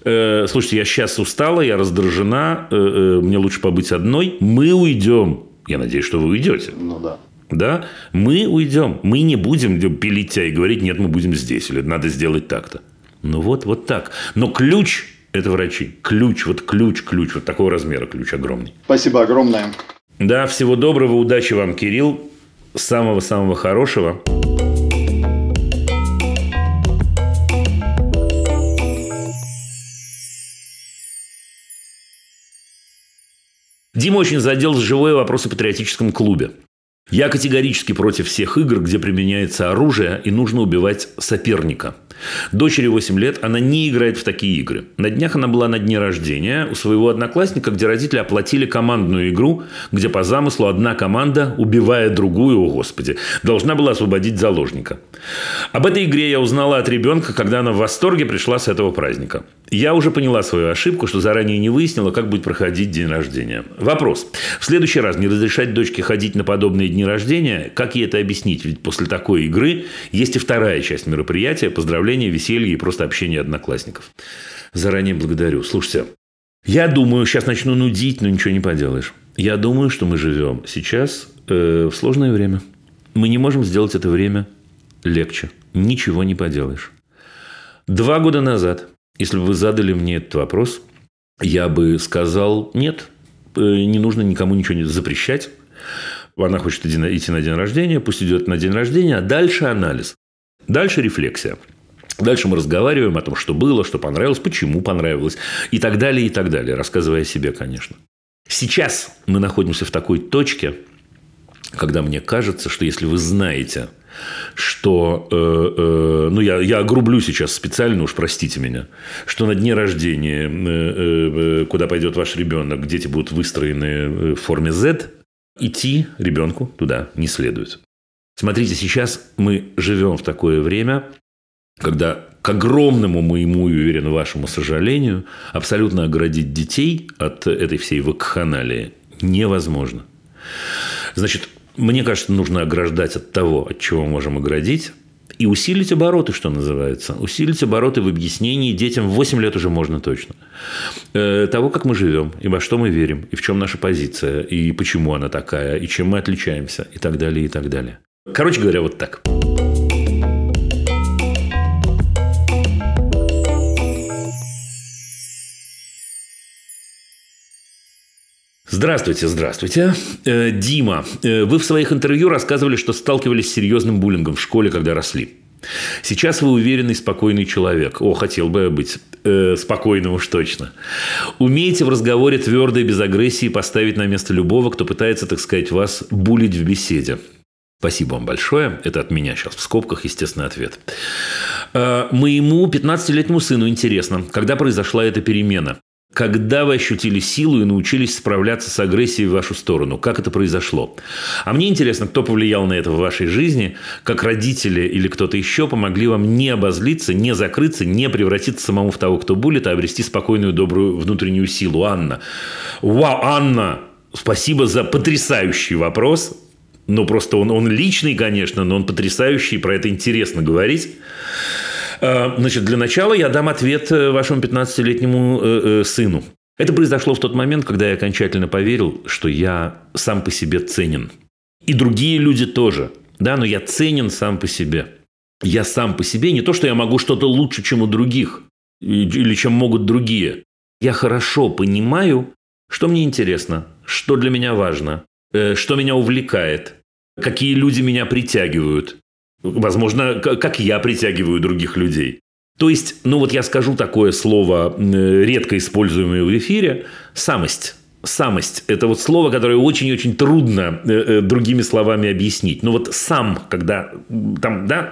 э, слушайте, я сейчас устала, я раздражена, э, э, мне лучше побыть одной, мы уйдем. Я надеюсь, что вы уйдете. Ну да. Да, мы уйдем. Мы не будем пилить тебя и говорить, нет, мы будем здесь, или надо сделать так-то. Ну вот, вот так. Но ключ это врачи. Ключ, вот ключ, ключ, вот такого размера ключ огромный. Спасибо огромное. Да, всего доброго, удачи вам, Кирилл. Самого-самого хорошего. Дима очень задел за живое вопрос о патриотическом клубе. Я категорически против всех игр, где применяется оружие и нужно убивать соперника. Дочери 8 лет, она не играет в такие игры. На днях она была на дне рождения у своего одноклассника, где родители оплатили командную игру, где по замыслу одна команда, убивая другую, о господи, должна была освободить заложника. Об этой игре я узнала от ребенка, когда она в восторге пришла с этого праздника. Я уже поняла свою ошибку, что заранее не выяснила, как будет проходить день рождения. Вопрос. В следующий раз не разрешать дочке ходить на подобные дни рождения? Как ей это объяснить? Ведь после такой игры есть и вторая часть мероприятия – поздравления, веселье и просто общение одноклассников. Заранее благодарю. Слушайте, я думаю, сейчас начну нудить, но ничего не поделаешь. Я думаю, что мы живем сейчас э, в сложное время. Мы не можем сделать это время легче. Ничего не поделаешь. Два года назад если бы вы задали мне этот вопрос, я бы сказал, нет, э, не нужно никому ничего не запрещать. Она хочет идти на день рождения, пусть идет на день рождения, а дальше анализ. Дальше рефлексия. Дальше мы разговариваем о том, что было, что понравилось, почему понравилось и так далее, и так далее, рассказывая о себе, конечно. Сейчас мы находимся в такой точке, когда мне кажется, что если вы знаете, что, э, э, ну, я, я огрублю сейчас специально, уж простите меня, что на дне рождения, э, куда пойдет ваш ребенок, дети будут выстроены в форме Z, идти ребенку туда не следует. Смотрите, сейчас мы живем в такое время, когда к огромному моему и, уверен, вашему сожалению, абсолютно оградить детей от этой всей вакханалии невозможно. Значит, мне кажется, нужно ограждать от того, от чего мы можем оградить, и усилить обороты, что называется. Усилить обороты в объяснении детям в 8 лет уже можно точно. Э, того, как мы живем, и во что мы верим, и в чем наша позиция, и почему она такая, и чем мы отличаемся, и так далее, и так далее. Короче говоря, вот так. Здравствуйте, здравствуйте. Э, Дима, э, вы в своих интервью рассказывали, что сталкивались с серьезным буллингом в школе, когда росли. Сейчас вы уверенный, спокойный человек. О, хотел бы я быть э, спокойным уж точно. Умеете в разговоре твердо и без агрессии поставить на место любого, кто пытается, так сказать, вас булить в беседе. Спасибо вам большое. Это от меня сейчас в скобках, естественный ответ. Э, моему 15-летнему сыну интересно, когда произошла эта перемена. Когда вы ощутили силу и научились справляться с агрессией в вашу сторону? Как это произошло? А мне интересно, кто повлиял на это в вашей жизни, как родители или кто-то еще помогли вам не обозлиться, не закрыться, не превратиться самому в того, кто булит, а обрести спокойную, добрую внутреннюю силу. Анна. Вау, Анна! Спасибо за потрясающий вопрос. Ну, просто он, он личный, конечно, но он потрясающий, про это интересно говорить. Э, значит, для начала я дам ответ э, вашему 15-летнему э, сыну. Это произошло в тот момент, когда я окончательно поверил, что я сам по себе ценен. И другие люди тоже. Да, но я ценен сам по себе. Я сам по себе не то, что я могу что-то лучше, чем у других, или чем могут другие. Я хорошо понимаю, что мне интересно, что для меня важно, что меня увлекает, какие люди меня притягивают. Возможно, как я притягиваю других людей. То есть, ну вот я скажу такое слово, редко используемое в эфире, самость. Самость – это вот слово, которое очень-очень трудно э, э, другими словами объяснить. Ну вот сам, когда там, да,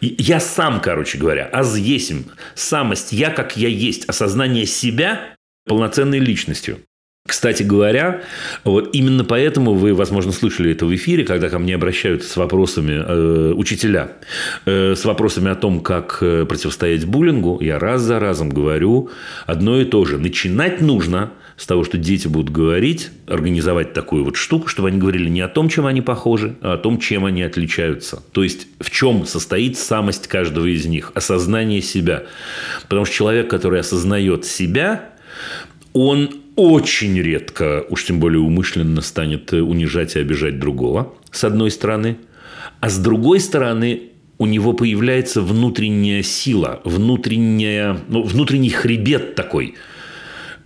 я сам, короче говоря, аз есим, самость, я как я есть, осознание себя полноценной личностью. Кстати говоря, вот именно поэтому вы, возможно, слышали это в эфире, когда ко мне обращаются с вопросами э, учителя, э, с вопросами о том, как э, противостоять буллингу, я раз за разом говорю одно и то же. Начинать нужно с того, что дети будут говорить, организовать такую вот штуку, чтобы они говорили не о том, чем они похожи, а о том, чем они отличаются. То есть, в чем состоит самость каждого из них, осознание себя. Потому что человек, который осознает себя, он очень редко, уж тем более умышленно, станет унижать и обижать другого, с одной стороны. А с другой стороны, у него появляется внутренняя сила, внутренняя, ну, внутренний хребет такой –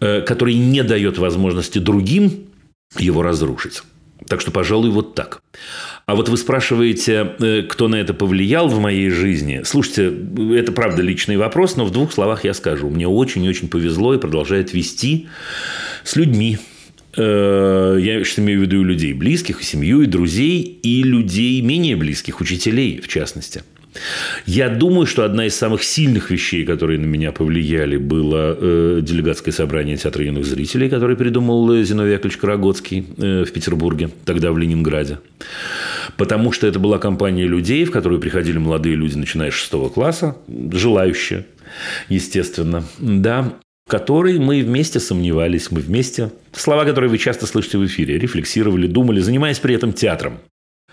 Э, который не дает возможности другим его разрушить. Так что, пожалуй, вот так. А вот вы спрашиваете, э, кто на это повлиял в моей жизни. Слушайте, это правда личный вопрос, но в двух словах я скажу. Мне очень-очень повезло и продолжает вести с людьми. Э, я сейчас имею в виду и людей близких, и семью, и друзей, и людей менее близких, учителей в частности – я думаю, что одна из самых сильных вещей, которые на меня повлияли, было э, делегатское собрание театра юных зрителей, которое придумал э, Зиновий Яковлевич Карагодский э, в Петербурге, тогда в Ленинграде. Потому что это была компания людей, в которую приходили молодые люди, начиная с шестого класса, желающие, естественно, да, в которой мы вместе сомневались, мы вместе, слова, которые вы часто слышите в эфире, рефлексировали, думали, занимаясь при этом театром.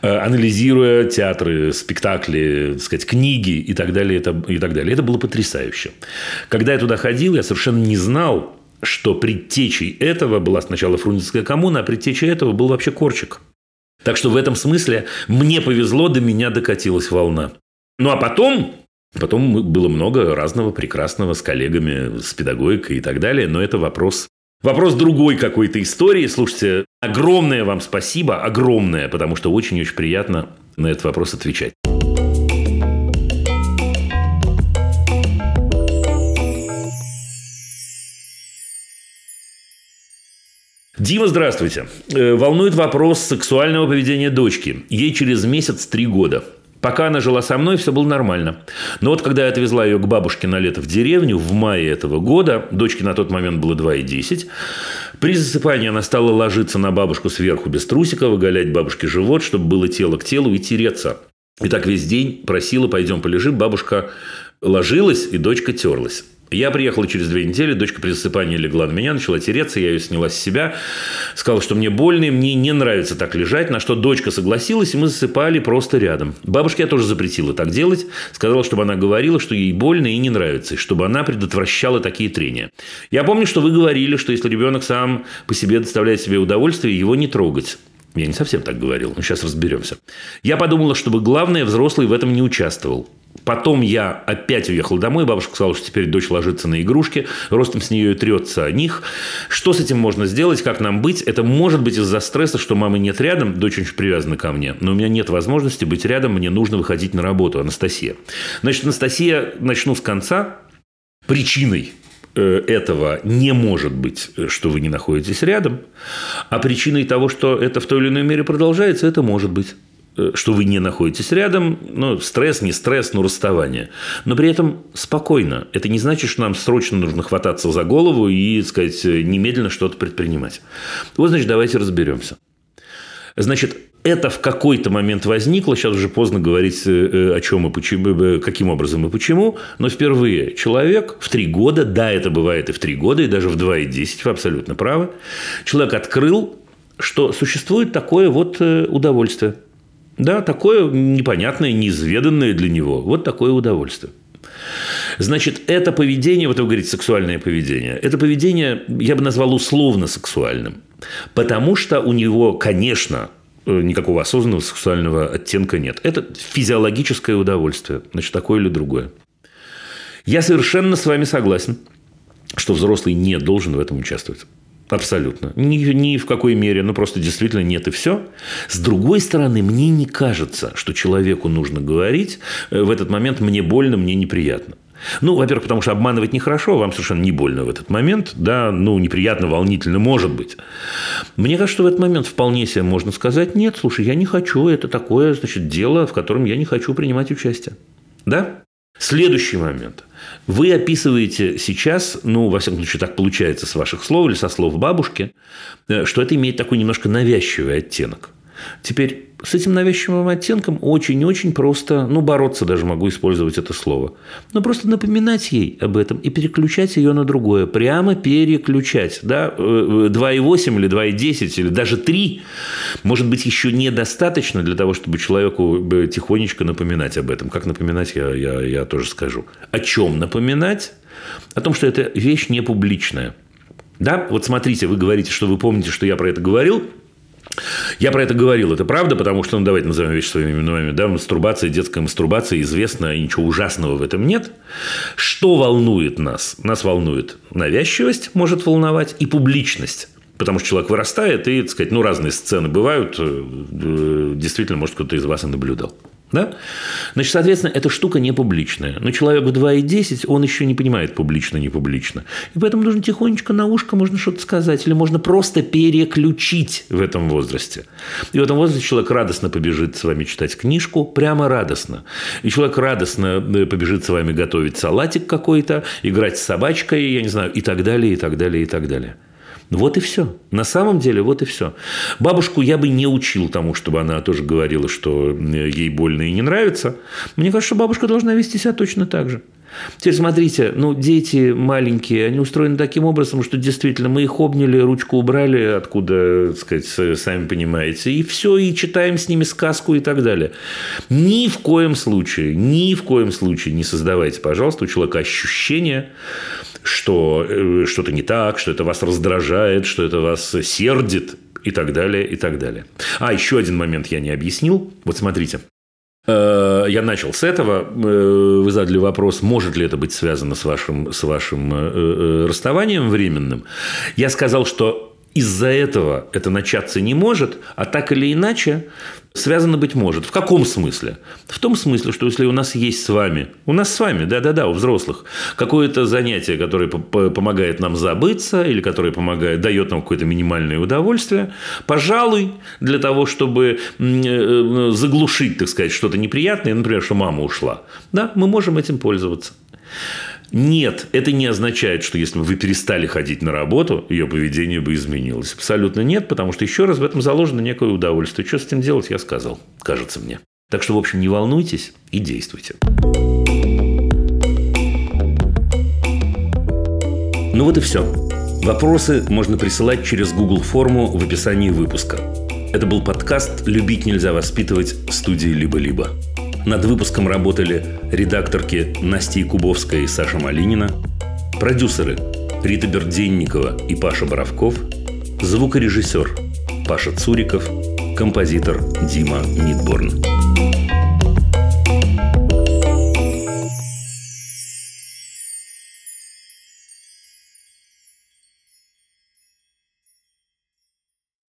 Э, анализируя театры, спектакли, так сказать, книги и так далее, это, и так далее. Это было потрясающе. Когда я туда ходил, я совершенно не знал, что предтечей этого была сначала Фрунзенская коммуна, а предтечей этого был вообще Корчик. Так что в этом смысле мне повезло, до меня докатилась волна. Ну, а потом Потом было много разного прекрасного с коллегами, с педагогикой и так далее, но это вопрос Вопрос другой какой-то истории. Слушайте, огромное вам спасибо, огромное, потому что очень-очень приятно на этот вопрос отвечать. Дима, здравствуйте. Э, волнует вопрос сексуального поведения дочки. Ей через месяц три года. Пока она жила со мной, все было нормально. Но вот когда я отвезла ее к бабушке на лето в деревню в мае этого года, дочке на тот момент было 2,10, при засыпании она стала ложиться на бабушку сверху без трусика, выгалять бабушке живот, чтобы было тело к телу и тереться. И так весь день просила, пойдем полежим. Бабушка ложилась, и дочка терлась. Я приехал через две недели, дочка при засыпании легла на меня, начала тереться, я ее сняла с себя, сказала, что мне больно, и мне не нравится так лежать, на что дочка согласилась, и мы засыпали просто рядом. Бабушке я тоже запретила так делать, сказала, чтобы она говорила, что ей больно и не нравится, и чтобы она предотвращала такие трения. Я помню, что вы говорили, что если ребенок сам по себе доставляет себе удовольствие, его не трогать. Я не совсем так говорил, но сейчас разберемся. Я подумала, чтобы главное, взрослый в этом не участвовал. Потом я опять уехал домой. Бабушка сказала, что теперь дочь ложится на игрушки, ростом с нее и трется о них. Что с этим можно сделать, как нам быть? Это может быть из-за стресса, что мамы нет рядом, дочь очень привязана ко мне, но у меня нет возможности быть рядом, мне нужно выходить на работу, Анастасия. Значит, Анастасия, начну с конца. Причиной э, этого не может быть, э, что вы не находитесь рядом, а причиной того, что это в той или иной мере продолжается, это может быть. Э, что вы не находитесь рядом, ну, стресс, не стресс, но расставание. Но при этом спокойно. Это не значит, что нам срочно нужно хвататься за голову и, так сказать, немедленно что-то предпринимать. Вот, значит, давайте разберемся. Значит, это в какой-то момент возникло, сейчас уже поздно говорить э, э, о чем и почему, каким образом и почему, но впервые человек в три года, да, это бывает и в три года, и даже в два и десять, вы абсолютно правы, человек открыл, что существует такое вот удовольствие – да, такое непонятное, неизведанное для него. Вот такое удовольствие. Значит, это поведение, вот вы говорите, сексуальное поведение, это поведение я бы назвал условно сексуальным. Потому что у него, конечно, э, никакого осознанного сексуального оттенка нет. Это физиологическое удовольствие. Значит, такое или другое. Я совершенно с вами согласен, что взрослый не должен в этом участвовать. Абсолютно. Ни, ни в какой мере, ну просто действительно нет и все. С другой стороны, мне не кажется, что человеку нужно говорить э, в этот момент мне больно, мне неприятно. Ну, во-первых, потому что обманывать нехорошо, вам совершенно не больно в этот момент, да, ну, неприятно, волнительно, может быть. Мне кажется, что в этот момент вполне себе можно сказать, нет, слушай, я не хочу, это такое, значит, дело, в котором я не хочу принимать участие. Да? Следующий момент. Вы описываете сейчас, ну, во всяком случае, так получается с ваших слов или со слов бабушки, э, что это имеет такой немножко навязчивый оттенок. Теперь с этим навязчивым оттенком очень-очень просто, ну, бороться даже могу использовать это слово. Но просто напоминать ей об этом и переключать ее на другое. Прямо переключать. Да? 2,8 э, или 2,10 или даже 3 может быть еще недостаточно для того, чтобы человеку э, тихонечко напоминать об этом. Как напоминать, я, я, я тоже скажу. О чем напоминать? О том, что эта вещь не публичная. Да, вот смотрите, вы говорите, что вы помните, что я про это говорил. Я про это говорил, это правда, потому что, ну, давайте назовем вещи своими именами, да, мастурбация, детская мастурбация известна, и ничего ужасного в этом нет. Что волнует нас? Нас волнует навязчивость, может волновать, и публичность. Потому что человек вырастает, и, так сказать, ну, разные сцены бывают. Э, действительно, может, кто-то из вас и наблюдал. Да? Значит, соответственно, эта штука не публичная. Но человек в 2,10, он еще не понимает публично, не публично. И поэтому нужно тихонечко на ушко можно что-то сказать. Или можно просто переключить в этом возрасте. И в этом возрасте человек радостно побежит с вами читать книжку, прямо радостно. И человек радостно э, побежит с вами готовить салатик какой-то, играть с собачкой, я не знаю, и так далее, и так далее, и так далее. Вот и все. На самом деле, вот и все. Бабушку я бы не учил тому, чтобы она тоже говорила, что ей больно и не нравится. Мне кажется, бабушка должна вести себя точно так же. Теперь смотрите, ну, дети маленькие, они устроены таким образом, что действительно мы их обняли, ручку убрали, откуда, так сказать, сами понимаете, и все, и читаем с ними сказку и так далее. Ни в коем случае, ни в коем случае не создавайте, пожалуйста, у человека ощущение, что э, что-то не так, что это вас раздражает, что это вас сердит и так далее, и так далее. А, еще один момент я не объяснил. Вот смотрите. Э, я начал с этого. Э, вы задали вопрос, может ли это быть связано с вашим, с вашим расставанием временным. Я сказал, что из-за этого это начаться не может, а так или иначе связано быть может. В каком смысле? В том смысле, что если у нас есть с вами, у нас с вами, да-да-да, у взрослых, какое-то занятие, которое помогает нам забыться или которое помогает, дает нам какое-то минимальное удовольствие, пожалуй, для того, чтобы э, заглушить, так сказать, что-то неприятное, например, что мама ушла, да, мы можем этим пользоваться. Нет, это не означает, что если бы вы перестали ходить на работу, ее поведение бы изменилось. Абсолютно нет, потому что, еще раз, в этом заложено некое удовольствие. Что с этим делать, я сказал, кажется мне. Так что, в общем, не волнуйтесь и действуйте. Ну вот и все. Вопросы можно присылать через Google форму в описании выпуска. Это был подкаст «Любить нельзя воспитывать» студии «Либо-либо». Над выпуском работали редакторки Настя Кубовская и Саша Малинина, продюсеры Рита Берденникова и Паша Боровков, звукорежиссер Паша Цуриков, композитор Дима Нидборн.